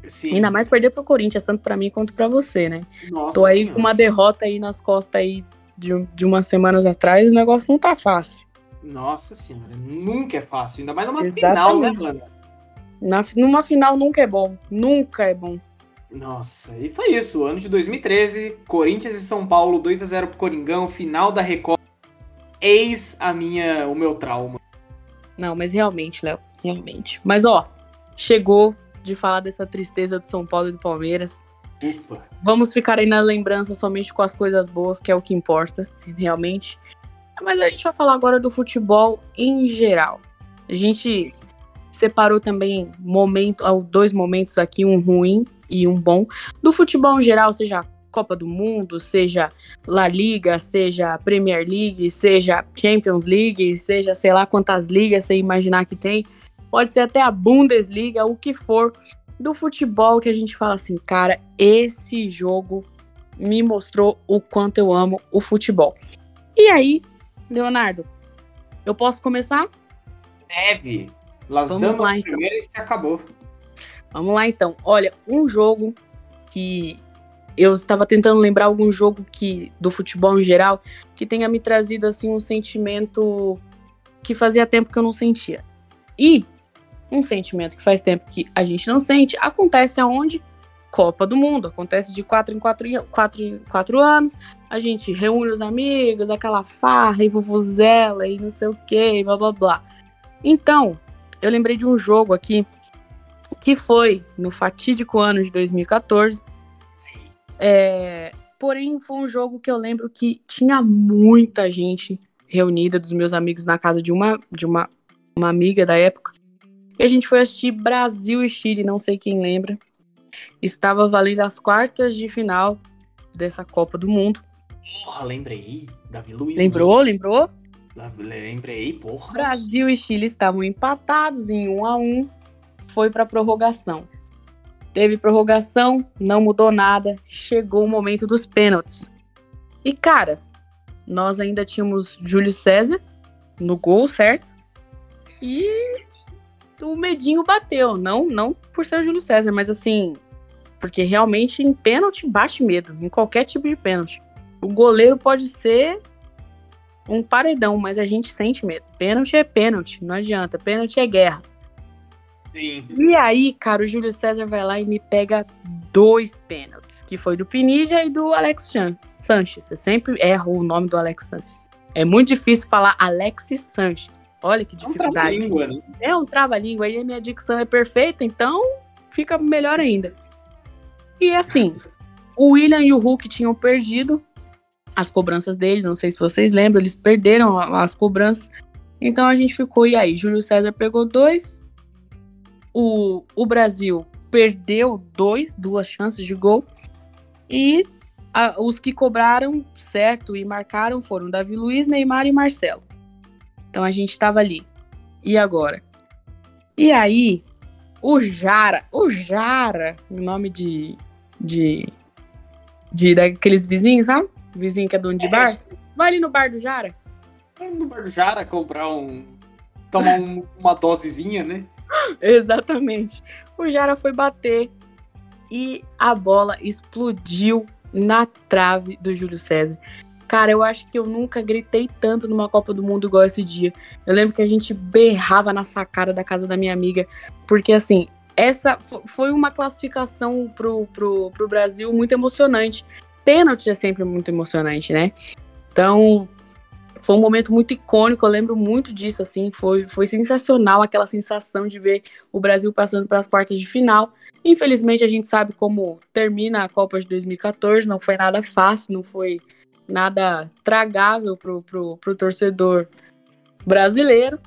Sim. Ainda mais perder pro Corinthians, tanto para mim quanto para você, né? Nossa Tô aí senhora. com uma derrota aí nas costas aí de, de umas semanas atrás, o negócio não tá fácil. Nossa senhora, nunca é fácil, ainda mais numa Exatamente. final, né, mano? Na, numa final nunca é bom. Nunca é bom. Nossa, e foi isso. Ano de 2013, Corinthians e São Paulo, 2 a 0 pro Coringão, final da Record. Eis a minha, o meu trauma. Não, mas realmente, Léo, realmente. Mas ó, chegou de falar dessa tristeza do São Paulo e do Palmeiras. Ufa. Vamos ficar aí na lembrança somente com as coisas boas, que é o que importa, realmente. Mas a gente vai falar agora do futebol em geral. A gente separou também momento, dois momentos aqui, um ruim e um bom, do futebol em geral, seja Copa do Mundo, seja La Liga, seja Premier League, seja Champions League, seja sei lá quantas ligas você imaginar que tem, pode ser até a Bundesliga, o que for do futebol que a gente fala assim, cara, esse jogo me mostrou o quanto eu amo o futebol. E aí, Leonardo, eu posso começar? Deve. Las Vamos lá, então. primeiro e se acabou. Vamos lá então. Olha, um jogo que eu estava tentando lembrar algum jogo que do futebol em geral que tenha me trazido assim um sentimento que fazia tempo que eu não sentia. E um sentimento que faz tempo que a gente não sente acontece aonde? Copa do Mundo. Acontece de quatro em quatro, quatro, quatro anos. A gente reúne os amigos, aquela farra e vovuzela e não sei o que, blá blá blá. Então, eu lembrei de um jogo aqui que foi no fatídico ano de 2014. É, porém, foi um jogo que eu lembro que tinha muita gente reunida dos meus amigos na casa de uma de uma, uma amiga da época. E a gente foi assistir Brasil e Chile, não sei quem lembra. Estava valendo as quartas de final dessa Copa do Mundo. Porra, lembrei. Davi Luiz. Lembrou, lembrou? Lembrei, porra. Brasil e Chile estavam empatados em 1 a 1 Foi para prorrogação. Teve prorrogação, não mudou nada. Chegou o momento dos pênaltis. E, cara, nós ainda tínhamos Júlio César no gol, certo? E o medinho bateu. Não, não por ser o Júlio César, mas assim, porque realmente em pênalti bate medo, em qualquer tipo de pênalti. O goleiro pode ser um paredão, mas a gente sente medo. Pênalti é pênalti, não adianta. Pênalti é guerra. Sim. E aí, cara, o Júlio César vai lá e me pega dois pênaltis, que foi do Pinija e do Alex Sanches. Eu sempre erro o nome do Alex Sanches. É muito difícil falar Alexis Sanches. Olha que dificuldade. É um trava-língua, né? É um trava-língua. E a minha dicção é perfeita, então fica melhor ainda. E assim, o William e o Hulk tinham perdido as cobranças dele, não sei se vocês lembram, eles perderam as cobranças. Então a gente ficou, e aí? Júlio César pegou dois, o, o Brasil perdeu dois, duas chances de gol, e a, os que cobraram certo e marcaram foram Davi Luiz, Neymar e Marcelo. Então a gente estava ali. E agora? E aí, o Jara, o Jara, o nome de, de, de daqueles vizinhos, sabe? vizinho que é dono de é. bar, vai ali no bar do Jara. Vai no bar do Jara comprar um. tomar um, uma dosezinha, né? Exatamente. O Jara foi bater e a bola explodiu na trave do Júlio César. Cara, eu acho que eu nunca gritei tanto numa Copa do Mundo igual esse dia. Eu lembro que a gente berrava na sacada da casa da minha amiga, porque assim, essa foi uma classificação pro, pro, pro Brasil muito emocionante. Pênalti é sempre muito emocionante, né? Então, foi um momento muito icônico, eu lembro muito disso, assim, foi, foi sensacional aquela sensação de ver o Brasil passando para as quartas de final. Infelizmente, a gente sabe como termina a Copa de 2014, não foi nada fácil, não foi nada tragável pro, pro, pro torcedor brasileiro,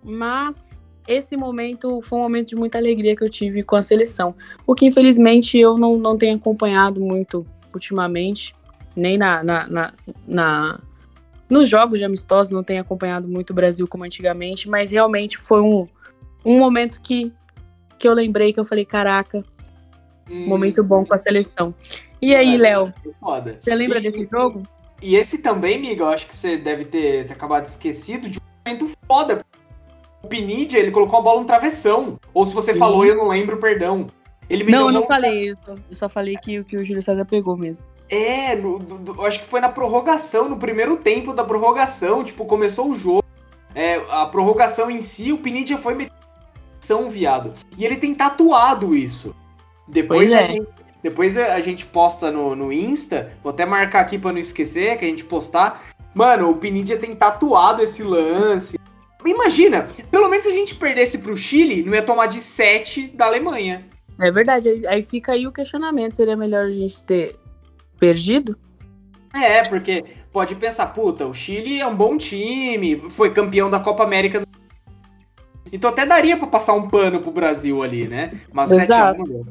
mas esse momento foi um momento de muita alegria que eu tive com a seleção. O que infelizmente eu não, não tenho acompanhado muito ultimamente, nem na, na, na, na nos jogos de amistosos, não tenho acompanhado muito o Brasil como antigamente, mas realmente foi um, um momento que, que eu lembrei que eu falei, caraca, hum, momento bom com a seleção. E aí, Léo, você lembra e, desse jogo? E esse também, Miga, eu acho que você deve ter, ter acabado esquecido de um momento foda. O Pinidia, ele colocou a bola no travessão. Ou se você Sim. falou, eu não lembro, perdão. Ele não, eu não falei isso. Eu só falei que, que o Júlio César pegou mesmo. É, no, do, do, acho que foi na prorrogação, no primeiro tempo da prorrogação. Tipo, começou o jogo. É, a prorrogação em si, o Pinidia foi metido viado. E ele tem tatuado isso. Depois é. a gente depois a gente posta no, no Insta. Vou até marcar aqui pra não esquecer que a gente postar. Mano, o Pinidia tem tatuado esse lance. Imagina, pelo menos se a gente perdesse pro Chile, não ia tomar de 7 da Alemanha. É verdade, aí fica aí o questionamento. Seria melhor a gente ter perdido? É, porque pode pensar, puta, o Chile é um bom time, foi campeão da Copa América. Então até daria para passar um pano pro Brasil ali, né? Mas Exato. 7 a 1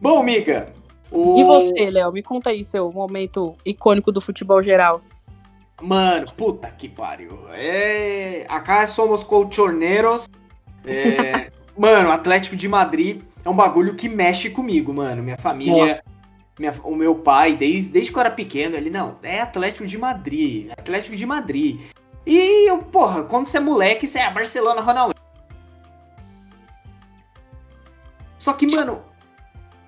Bom, Miga. O... E você, Léo? Me conta aí seu momento icônico do futebol geral. Mano, puta que pariu. É... Acá somos colchoneiros. É... mano, Atlético de Madrid é um bagulho que mexe comigo, mano. Minha família, minha... o meu pai, desde, desde que eu era pequeno, ele, não, é Atlético de Madrid. Atlético de Madrid. E eu, porra, quando você é moleque, você é Barcelona Ronaldo. Só que, mano,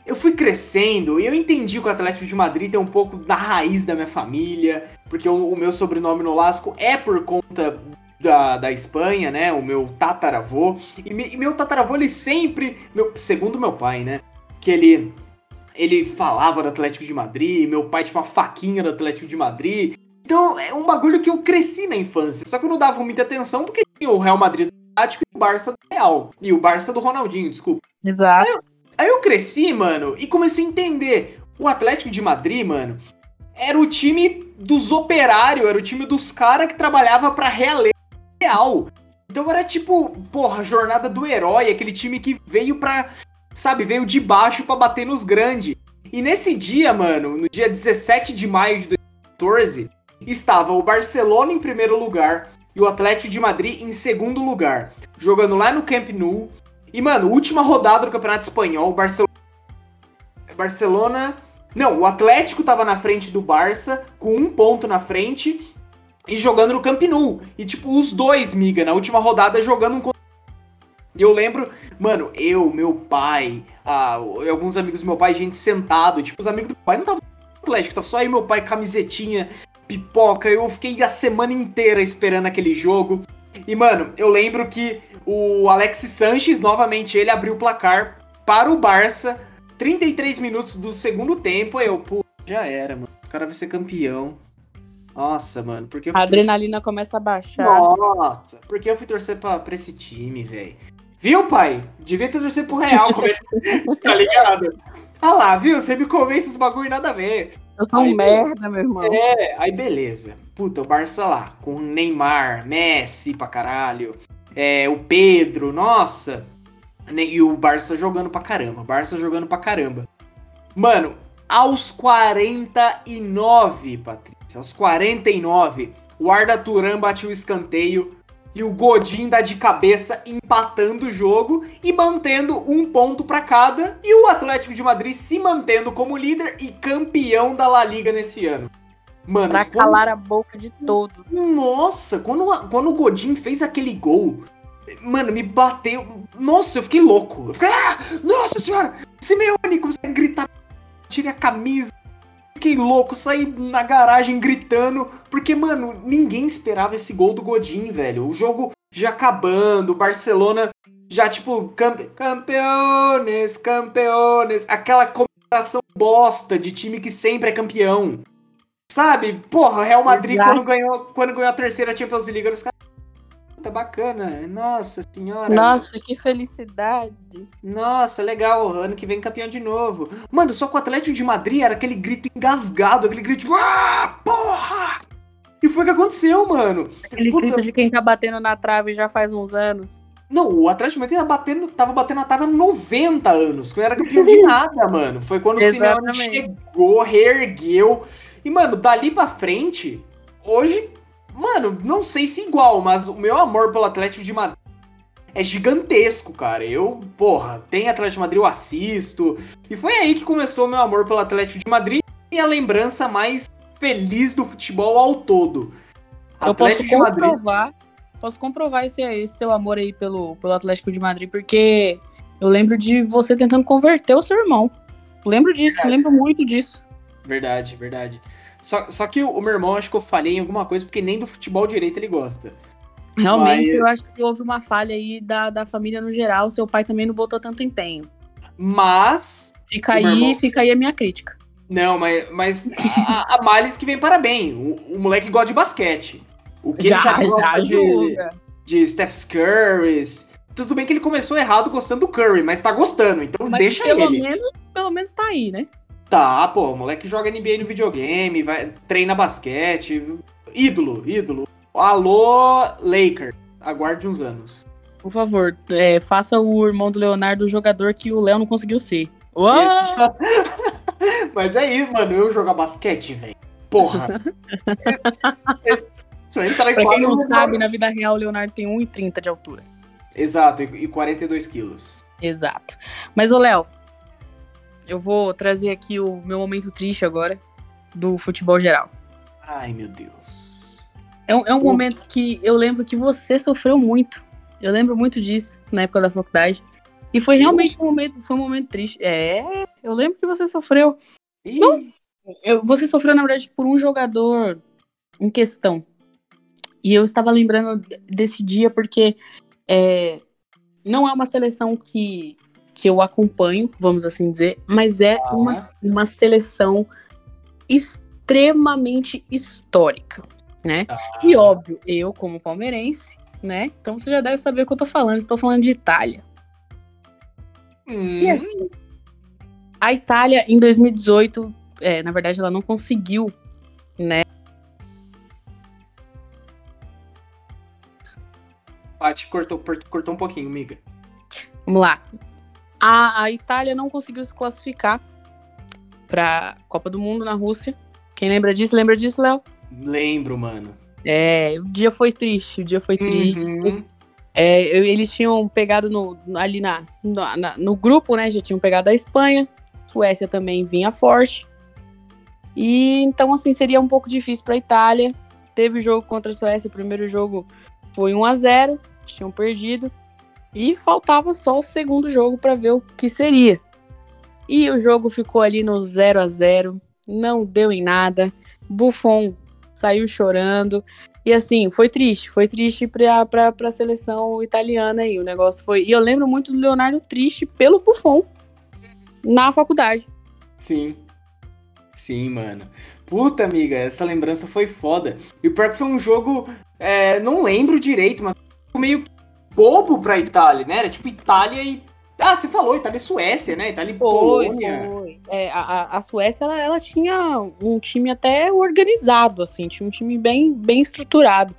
eu fui crescendo e eu entendi que o Atlético de Madrid tem um pouco da raiz da minha família, porque o, o meu sobrenome no Lasco é por conta da, da Espanha, né? O meu tataravô. E, me, e meu tataravô, ele sempre, meu, segundo meu pai, né? Que ele, ele falava do Atlético de Madrid, meu pai tinha uma faquinha do Atlético de Madrid. Então é um bagulho que eu cresci na infância. Só que eu não dava muita atenção porque tinha o Real Madrid do Atlético e o Barça do Real. E o Barça do Ronaldinho, desculpa. Exato. Aí eu, Aí eu cresci, mano, e comecei a entender. O Atlético de Madrid, mano, era o time dos operários, era o time dos caras que trabalhava pra realeza real. Então era tipo, porra, jornada do herói, aquele time que veio pra, sabe, veio de baixo para bater nos grandes. E nesse dia, mano, no dia 17 de maio de 2014, estava o Barcelona em primeiro lugar e o Atlético de Madrid em segundo lugar, jogando lá no Camp Nou, e, mano, última rodada do Campeonato Espanhol, Barcelona. Barcelona. Não, o Atlético tava na frente do Barça, com um ponto na frente, e jogando no Camp Nou. E, tipo, os dois, miga, na última rodada jogando um. E eu lembro, mano, eu, meu pai, ah, alguns amigos do meu pai, gente sentado, tipo, os amigos do meu pai não estavam Atlético, tava só aí meu pai, camisetinha, pipoca. Eu fiquei a semana inteira esperando aquele jogo. E, mano, eu lembro que o Alexis Sanches, novamente, ele abriu o placar para o Barça. 33 minutos do segundo tempo. Eu, pô, já era, mano. Os caras vão ser campeão. Nossa, mano. Porque a adrenalina começa a baixar. Nossa, porque eu fui torcer pra, pra esse time, velho. Viu, pai? Devia ter torcer pro Real, tá ligado? Ah lá, viu? Você me convence os bagulho nada a ver. Eu sou aí, um merda, meu irmão. É, aí beleza. Puta, o Barça lá, com Neymar, Messi pra caralho é, o Pedro, nossa. E o Barça jogando pra caramba. Barça jogando pra caramba. Mano, aos 49, Patrícia, aos 49, o Arda Turan bate o escanteio e o Godin dá de cabeça empatando o jogo e mantendo um ponto para cada e o Atlético de Madrid se mantendo como líder e campeão da La Liga nesse ano. Mano, pra quando... calar a boca de todos. Nossa, quando, quando o Godin fez aquele gol, Mano, me bateu. Nossa, eu fiquei louco. Eu fiquei, ah, nossa senhora, Simeone, a gritar, tirei a camisa. Fiquei louco, saí na garagem gritando, porque, mano, ninguém esperava esse gol do Godin, velho. O jogo já acabando, o Barcelona já, tipo, campe... campeones, campeones, aquela comparação bosta de time que sempre é campeão. Sabe? Porra, Real Madrid, quando ganhou, quando ganhou a terceira Champions League, os caras tá bacana. Nossa senhora. Nossa, que felicidade. Nossa, legal. Ano que vem campeão de novo. Mano, só que o Atlético de Madrid era aquele grito engasgado, aquele grito tipo, ah, porra! E foi o que aconteceu, mano. Aquele Puta... grito de quem tá batendo na trave já faz uns anos. Não, o Atlético de Madrid tava batendo, tava batendo na trave há 90 anos, que não era campeão de nada, mano. Foi quando o Simeone chegou, reergueu. E, mano, dali pra frente, hoje Mano, não sei se igual, mas o meu amor pelo Atlético de Madrid é gigantesco, cara. Eu, porra, tem Atlético de Madrid, eu assisto. E foi aí que começou o meu amor pelo Atlético de Madrid e a lembrança mais feliz do futebol ao todo. Eu Atlético posso comprovar, Madrid... posso comprovar esse, esse seu amor aí pelo, pelo Atlético de Madrid, porque eu lembro de você tentando converter o seu irmão. Lembro disso, lembro muito disso. Verdade, verdade. Só, só que o, meu irmão, acho que eu falhei em alguma coisa, porque nem do futebol direito ele gosta. Realmente, Mas... eu acho que houve uma falha aí da, da família no geral. Seu pai também não botou tanto empenho. Mas. Fica aí, irmão... fica aí a minha crítica. Não, mas, mas a, a Males que vem para bem. O, o, moleque gosta de basquete. O que já, ele já, já de, de Steph Curry. Tudo bem que ele começou errado gostando do Curry, mas tá gostando, então mas deixa pelo ele. Menos, pelo menos tá aí, né? Tá, pô, o moleque joga NBA no videogame, vai, treina basquete. Ídolo, ídolo. Alô, Laker. Aguarde uns anos. Por favor, é, faça o irmão do Leonardo o jogador que o Léo não conseguiu ser. Mas é isso, mano. Eu jogar basquete, velho. Porra. Isso aí tá pra quem não sabe, na vida real, o Leonardo tem 1,30 de altura. Exato, e 42 quilos. Exato. Mas, ô Léo, eu vou trazer aqui o meu momento triste agora do futebol geral. Ai, meu Deus. É um, é um momento que eu lembro que você sofreu muito. Eu lembro muito disso na época da faculdade. E foi realmente um momento, foi um momento triste. É, eu lembro que você sofreu. Não, eu, você sofreu, na verdade, por um jogador em questão. E eu estava lembrando desse dia porque é, não é uma seleção que que eu acompanho, vamos assim dizer, mas é ah. uma, uma seleção extremamente histórica, né? Ah. E óbvio, eu como palmeirense, né? Então você já deve saber o que eu tô falando. Estou falando de Itália. Hum. E assim, a Itália em 2018, é, na verdade, ela não conseguiu, né? Paty cortou, cortou um pouquinho, miga. Vamos lá a, a Itália não conseguiu se classificar para Copa do Mundo na Rússia. Quem lembra disso? Lembra disso, Léo? Lembro, mano. É, o dia foi triste, o dia foi triste. Uhum. É, eles tinham pegado no, ali na, na, no grupo, né? Já tinham pegado a Espanha. Suécia também vinha forte. E então, assim, seria um pouco difícil para a Itália. Teve o jogo contra a Suécia, o primeiro jogo foi 1 a 0 tinham perdido. E faltava só o segundo jogo para ver o que seria. E o jogo ficou ali no 0 a 0 não deu em nada. Buffon saiu chorando. E assim, foi triste, foi triste pra, pra, seleção italiana aí. O negócio foi. E eu lembro muito do Leonardo triste pelo Buffon na faculdade. Sim. Sim, mano. Puta, amiga, essa lembrança foi foda. E o pior que foi um jogo. É, não lembro direito, mas meio bobo pra Itália, né? Era tipo Itália e. Ah, você falou, Itália e Suécia, né? Itália e foi, Polônia. Foi. É, a, a Suécia, ela, ela tinha um time até organizado, assim, tinha um time bem, bem estruturado.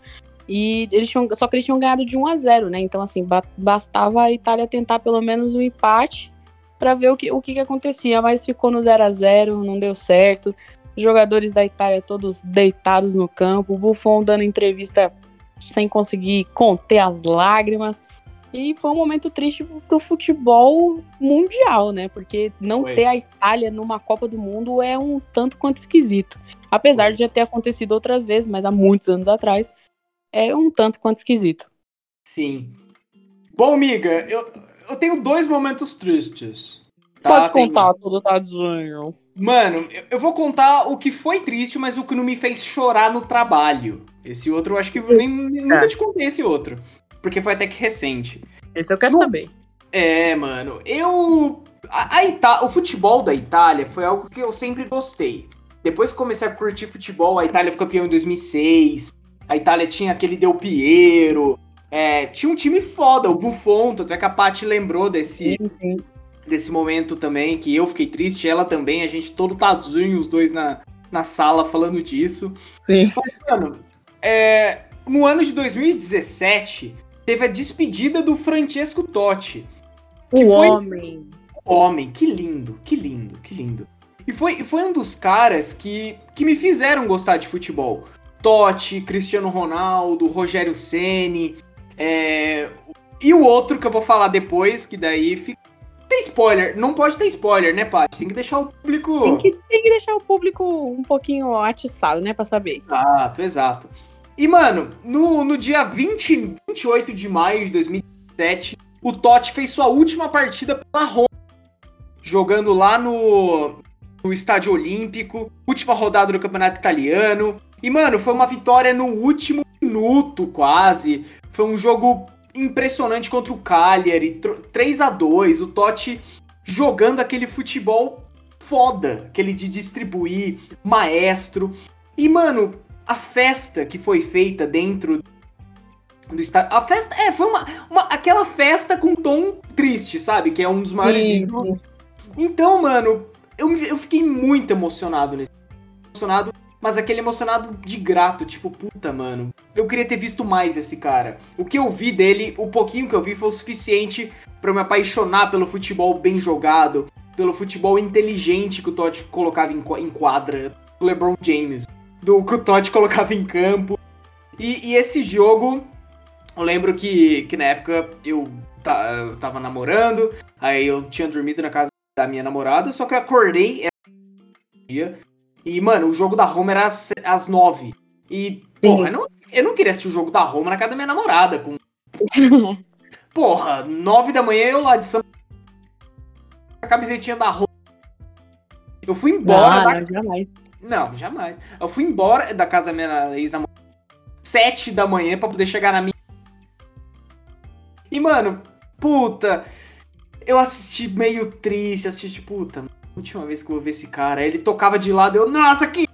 E eles tinham, só que eles tinham ganhado de 1 a 0 né? Então, assim, bastava a Itália tentar pelo menos um empate para ver o que, o que, que acontecia. Mas ficou no 0 a 0 não deu certo. Jogadores da Itália todos deitados no campo. O Buffon dando entrevista sem conseguir conter as lágrimas. E foi um momento triste pro futebol mundial, né? Porque não foi. ter a Itália numa Copa do Mundo é um tanto quanto esquisito. Apesar foi. de já ter acontecido outras vezes, mas há muitos anos atrás, é um tanto quanto esquisito. Sim. Bom, amiga, eu, eu tenho dois momentos tristes. Tá? Pode contar, tem... tudo tadinho. Mano, eu, vou contar o que foi triste, mas o que não me fez chorar no trabalho. Esse outro eu acho que nem, nunca te contei esse outro. Porque foi até que recente. Esse eu quero no... saber. É, mano, eu. A, a Ita... O futebol da Itália foi algo que eu sempre gostei. Depois que comecei a curtir futebol, a Itália foi campeão em 2006. A Itália tinha aquele Del Piero. É, tinha um time foda, o Buffon, tanto é que a Paty lembrou desse, sim, sim. Desse momento também, que eu fiquei triste, ela também, a gente todo tadinho, os dois na, na sala falando disso. Sim. Mas, mano, é, no ano de 2017, teve a despedida do Francesco Totti. o foi... homem. O homem, que lindo, que lindo, que lindo. E foi, foi um dos caras que, que me fizeram gostar de futebol. Totti, Cristiano Ronaldo, Rogério Ceni, é... e o outro que eu vou falar depois, que daí tem spoiler, não pode ter spoiler, né, Paty? Tem que deixar o público. Tem que, tem que deixar o público um pouquinho atiçado, né, pra saber. Exato, exato. E, mano, no, no dia 20, 28 de maio de 2007, o Totti fez sua última partida pela Roma, jogando lá no, no Estádio Olímpico, última rodada do Campeonato Italiano. E, mano, foi uma vitória no último minuto, quase. Foi um jogo impressionante contra o Cagliari, 3 a 2 o Totti jogando aquele futebol foda, aquele de distribuir, maestro. E, mano, a festa que foi feita dentro do estádio. A festa, é, foi uma, uma, aquela festa com tom triste, sabe? Que é um dos maiores sim. Sim. Então, mano, eu, eu fiquei muito emocionado nesse. Emocionado, mas aquele emocionado de grato, tipo, puta, mano. Eu queria ter visto mais esse cara. O que eu vi dele, o pouquinho que eu vi, foi o suficiente para me apaixonar pelo futebol bem jogado, pelo futebol inteligente que o Totti colocava em, quadra, o LeBron James, do que o Totti colocava em campo. E, e esse jogo, eu lembro que, que na época eu, tá, eu tava namorando, aí eu tinha dormido na casa da minha namorada, só que eu acordei dia. E, mano, o jogo da Roma era às, às nove. E, porra, eu não, eu não queria assistir o jogo da Roma na casa da minha namorada. Com... porra, nove da manhã eu lá de São a camisetinha da Roma. Eu fui embora. Não, da... não, jamais. Não, jamais. Eu fui embora da casa da minha ex-namorada sete da manhã pra poder chegar na minha. E, mano, puta, eu assisti meio triste, assisti tipo, puta, última vez que eu vou ver esse cara. Aí ele tocava de lado, eu, nossa, que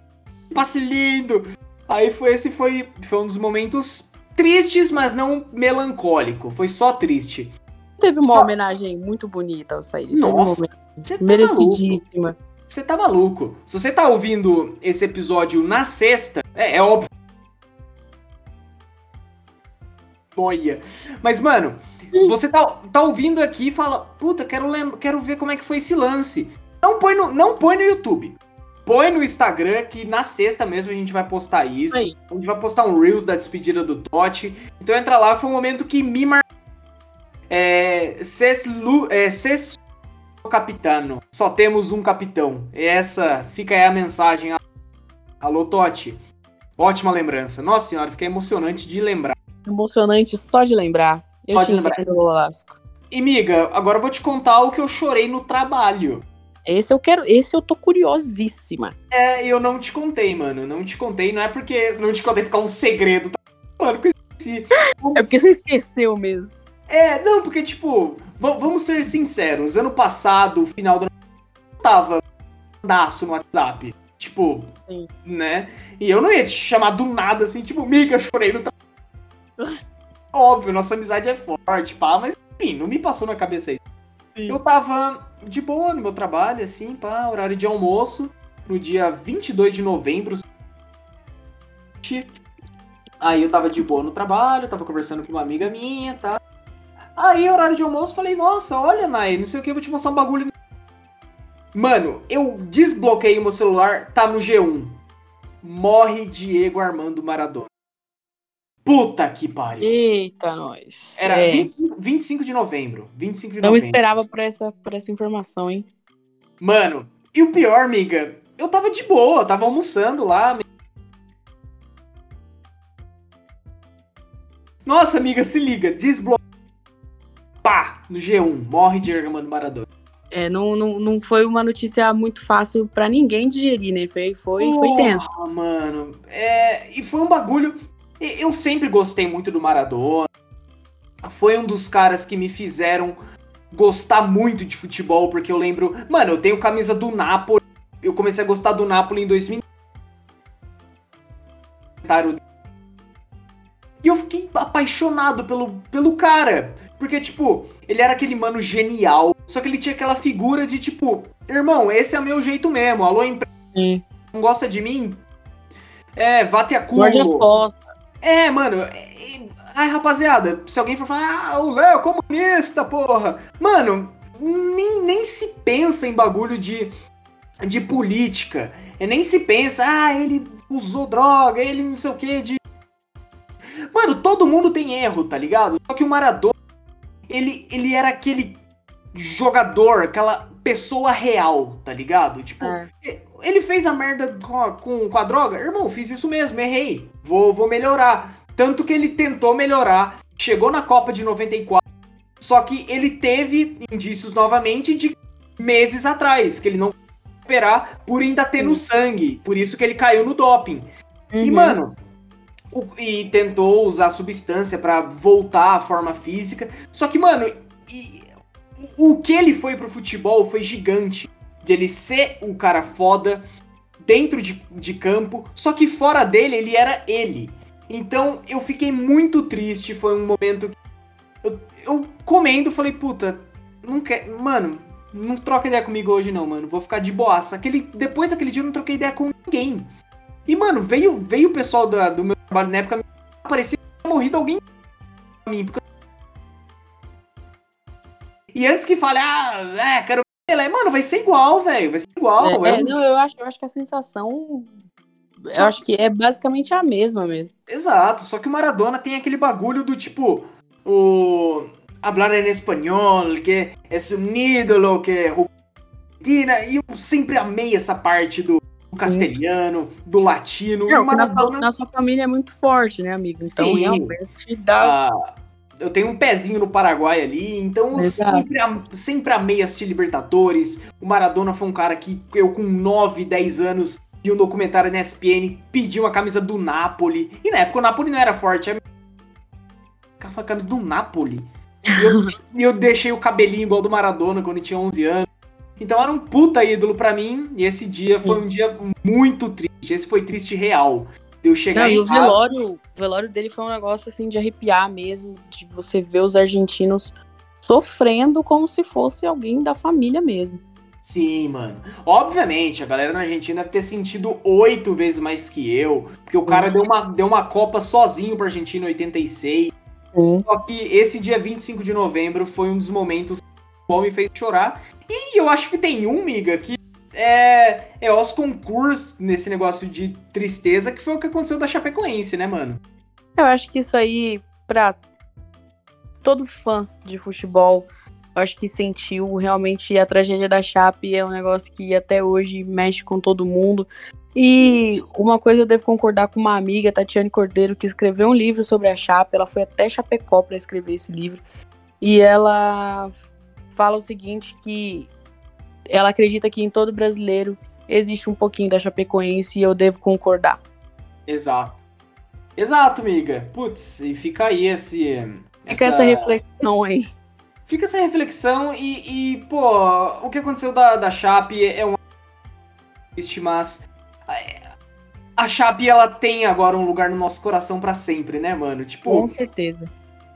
passe lindo! Aí foi esse foi, foi um dos momentos tristes, mas não melancólico. Foi só triste. Teve uma só... homenagem muito bonita ao sair. Nossa, tá merecidíssima. Você tá maluco? Se você tá ouvindo esse episódio na sexta, é, é óbvio. Boia. Mas, mano, você tá, tá ouvindo aqui e fala, puta, quero, lembra, quero ver como é que foi esse lance. Não põe no, não põe no YouTube. Põe no Instagram que na sexta mesmo a gente vai postar isso. Aí. A gente vai postar um Reels da despedida do Totti. Então entra lá, foi um momento que me mar... É, Ceslu, é, capitano. Só temos um capitão. Essa fica aí a mensagem. Alô, Totti. Ótima lembrança. Nossa senhora, fica emocionante de lembrar. Emocionante só de lembrar. Eu Pode lembrar. E, miga, agora eu vou te contar o que eu chorei no trabalho. Esse eu quero, esse eu tô curiosíssima. É, eu não te contei, mano. Não te contei, não é porque não te contei porque é um segredo. Tá? Mano, que eu esqueci. É porque você esqueceu mesmo. É, não, porque, tipo, vamos ser sinceros. Ano passado, final do ano, eu tava daço no WhatsApp. Tipo, Sim. né? E eu não ia te chamar do nada assim, tipo, miga, chorei no trabalho. Óbvio, nossa amizade é forte, pá, mas enfim, não me passou na cabeça isso. Sim. Eu tava de boa no meu trabalho, assim, pá, horário de almoço, no dia 22 de novembro. Aí eu tava de boa no trabalho, tava conversando com uma amiga minha, tá? Aí, horário de almoço, falei, nossa, olha, Nai, não sei o que, vou te mostrar um bagulho. Mano, eu desbloqueei o meu celular, tá no G1. Morre Diego Armando Maradona. Puta que pariu. Eita, nós. Era é. 20, 25 de novembro. 25 de Não novembro. esperava por essa, por essa informação, hein? Mano, e o pior, amiga, eu tava de boa, tava almoçando lá. Nossa, amiga, se liga, desbloqueei pá, no G1, morre Diego Armando Maradona. É, não, não, não foi uma notícia muito fácil para ninguém digerir, né? Foi, foi, foi tenso. mano. É, e foi um bagulho. Eu sempre gostei muito do Maradona. Foi um dos caras que me fizeram gostar muito de futebol, porque eu lembro. Mano, eu tenho camisa do Napoli. Eu comecei a gostar do Napoli em 2000. E eu fiquei apaixonado pelo, pelo cara. Porque, tipo, ele era aquele mano genial. Só que ele tinha aquela figura de, tipo, irmão, esse é o meu jeito mesmo. Alô, empresa. Não gosta de mim? É, vá te a culo. É, mano. É, ai, rapaziada, se alguém for falar, ah, o Léo, comunista, porra. Mano, nem, nem se pensa em bagulho de, de política. E nem se pensa, ah, ele usou droga, ele não sei o que, de. Mano, todo mundo tem erro, tá ligado? Só que o Maradona ele, ele era aquele jogador, aquela pessoa real, tá ligado? Tipo, é. ele fez a merda com a, com, com a droga. Irmão, fiz isso mesmo, errei. Vou, vou melhorar. Tanto que ele tentou melhorar, chegou na Copa de 94, só que ele teve indícios novamente de meses atrás, que ele não recuperar por ainda ter no sangue. Por isso que ele caiu no doping. Uhum. E, mano, o, e tentou usar substância para voltar à forma física. Só que, mano, e, o que ele foi pro futebol foi gigante. De ele ser o cara foda dentro de, de campo, só que fora dele ele era ele. Então eu fiquei muito triste. Foi um momento que eu, eu comendo, falei, puta, não quer. Mano, não troca ideia comigo hoje, não, mano. Vou ficar de boaça. Aquele, depois daquele dia eu não troquei ideia com ninguém. E, mano, veio, veio o pessoal da, do meu trabalho na época, parecia que tinha morrido alguém pra mim. Porque... E antes que fale, ah, é, quero ele, mano, vai ser igual, velho, vai ser igual. É, é, não, eu acho, eu acho que a sensação. Só... Eu acho que é basicamente a mesma mesmo. Exato, só que o Maradona tem aquele bagulho do tipo. O. Hablar em espanhol, que é um ídolo, que é. E eu sempre amei essa parte do do castelhano, do latino. Não, Maradona... na, sua, na sua família é muito forte, né, amigo? Então, Sim. realmente dá. Ah, eu tenho um pezinho no Paraguai ali, então eu sempre, sempre amei assistir Libertadores. O Maradona foi um cara que eu, com 9, 10 anos, vi um documentário na ESPN, pedi uma camisa do Napoli. E na época o Napoli não era forte. É... A camisa do Napoli. E eu, eu deixei o cabelinho igual do Maradona quando tinha 11 anos. Então era um puta ídolo para mim, e esse dia foi um dia muito triste. Esse foi triste real. Eu chegar Não, e o velório, o velório dele foi um negócio assim de arrepiar mesmo, de você ver os argentinos sofrendo como se fosse alguém da família mesmo. Sim, mano. Obviamente, a galera na Argentina deve ter sentido oito vezes mais que eu, porque o cara uhum. deu, uma, deu uma Copa sozinho pra Argentina em 86. Uhum. Só que esse dia 25 de novembro foi um dos momentos que o me fez chorar. E eu acho que tem um, miga, que é, é os concursos nesse negócio de tristeza, que foi o que aconteceu da Chapecoense, né, mano? Eu acho que isso aí, pra todo fã de futebol, acho que sentiu realmente a tragédia da Chape é um negócio que até hoje mexe com todo mundo. E uma coisa eu devo concordar com uma amiga, Tatiane Cordeiro, que escreveu um livro sobre a Chape. Ela foi até Chapecó para escrever esse livro. E ela fala o seguinte que ela acredita que em todo brasileiro existe um pouquinho da Chapecoense e eu devo concordar. Exato. Exato, amiga. Putz, e fica aí esse. Fica essa, essa reflexão aí. Fica essa reflexão e, e, pô, o que aconteceu da, da Chape é um triste, mas a Chape ela tem agora um lugar no nosso coração para sempre, né, mano? Tipo, com certeza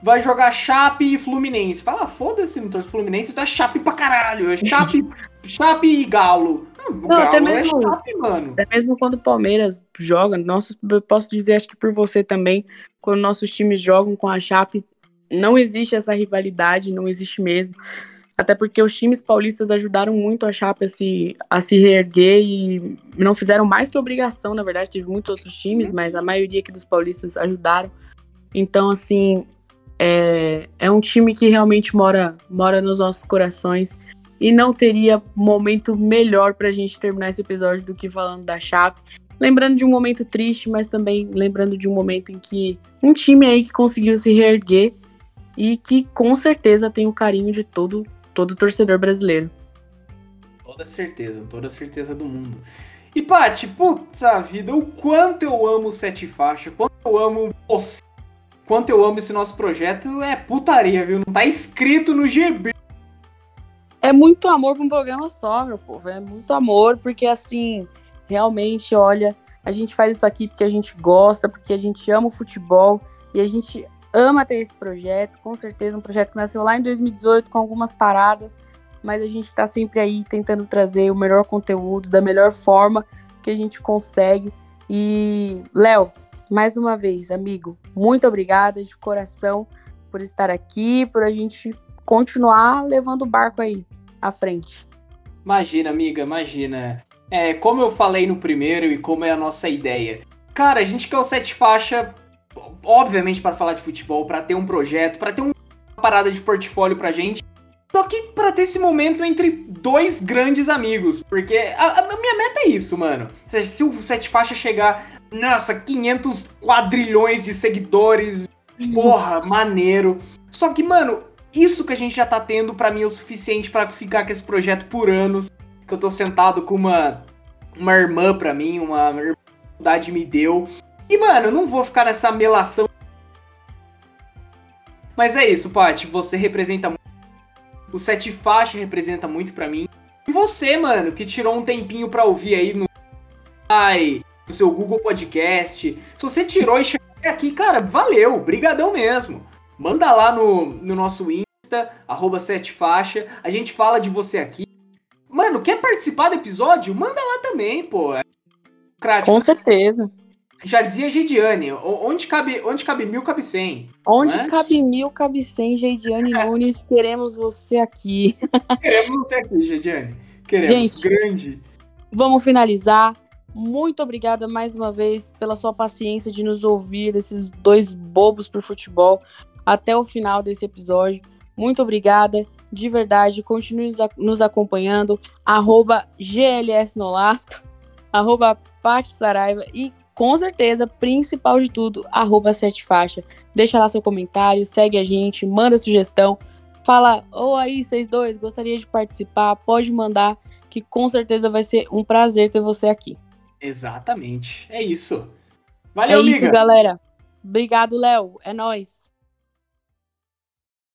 vai jogar Chape e Fluminense. Fala, foda-se, não Fluminense, tu é Chape pra caralho. É Chape, Chape e Galo. Não, Galo até é mesmo, é Chape, mano. Até mesmo quando o Palmeiras joga, nossos, eu posso dizer, acho que por você também, quando nossos times jogam com a Chape, não existe essa rivalidade, não existe mesmo. Até porque os times paulistas ajudaram muito a Chape a se, a se reerguer e não fizeram mais que obrigação, na verdade, teve muitos outros times, mas a maioria aqui dos paulistas ajudaram. Então, assim, é, é um time que realmente mora, mora nos nossos corações. E não teria momento melhor pra gente terminar esse episódio do que falando da Chape. Lembrando de um momento triste, mas também lembrando de um momento em que um time aí que conseguiu se reerguer e que com certeza tem o carinho de todo, todo torcedor brasileiro. Toda certeza, toda certeza do mundo. E, Paty, puta vida, o quanto eu amo Sete Faixa, quanto eu amo você, quanto eu amo esse nosso projeto, é putaria, viu? Não tá escrito no GB. É muito amor pra um programa só, meu povo. É muito amor, porque assim, realmente, olha, a gente faz isso aqui porque a gente gosta, porque a gente ama o futebol e a gente ama ter esse projeto. Com certeza, um projeto que nasceu lá em 2018 com algumas paradas, mas a gente está sempre aí tentando trazer o melhor conteúdo da melhor forma que a gente consegue. E, Léo, mais uma vez, amigo, muito obrigada de coração por estar aqui, por a gente continuar levando o barco aí à frente. Imagina, amiga, imagina. É, como eu falei no primeiro e como é a nossa ideia. Cara, a gente quer o sete faixa, obviamente para falar de futebol, para ter um projeto, para ter uma parada de portfólio pra gente. Só que pra ter esse momento entre dois grandes amigos. Porque a, a minha meta é isso, mano. Seja, se o Sete Faixa chegar, nossa, 500 quadrilhões de seguidores, porra, maneiro. Só que, mano, isso que a gente já tá tendo para mim é o suficiente para ficar com esse projeto por anos. Que eu tô sentado com uma, uma irmã pra mim, uma irmã que me deu. E, mano, não vou ficar nessa melação. Mas é isso, Paty. Você representa muito. O Sete Faixa representa muito para mim. E você, mano, que tirou um tempinho pra ouvir aí no, no seu Google Podcast. Se você tirou e chegou aqui, cara, valeu. Brigadão mesmo. Manda lá no, no nosso Insta, arroba Sete Faixa. A gente fala de você aqui. Mano, quer participar do episódio? Manda lá também, pô. Com certeza. Já dizia Geidiane, onde cabe, onde cabe mil, cabe cem. Onde é? cabe mil, cabe cem, Geidiane Nunes, queremos você aqui. Queremos você aqui, Geidiane. Queremos, Gente, grande. Vamos finalizar. Muito obrigada mais uma vez pela sua paciência de nos ouvir, esses dois bobos pro futebol, até o final desse episódio. Muito obrigada, de verdade. Continue nos acompanhando. Arroba GLS Nolasco, arroba Paty Saraiva e com certeza, principal de tudo, arroba sete faixa. Deixa lá seu comentário, segue a gente, manda sugestão, fala, ô oh, aí, vocês dois, gostaria de participar, pode mandar, que com certeza vai ser um prazer ter você aqui. Exatamente, é isso. Valeu, É isso, galera. Obrigado, Léo. É nós.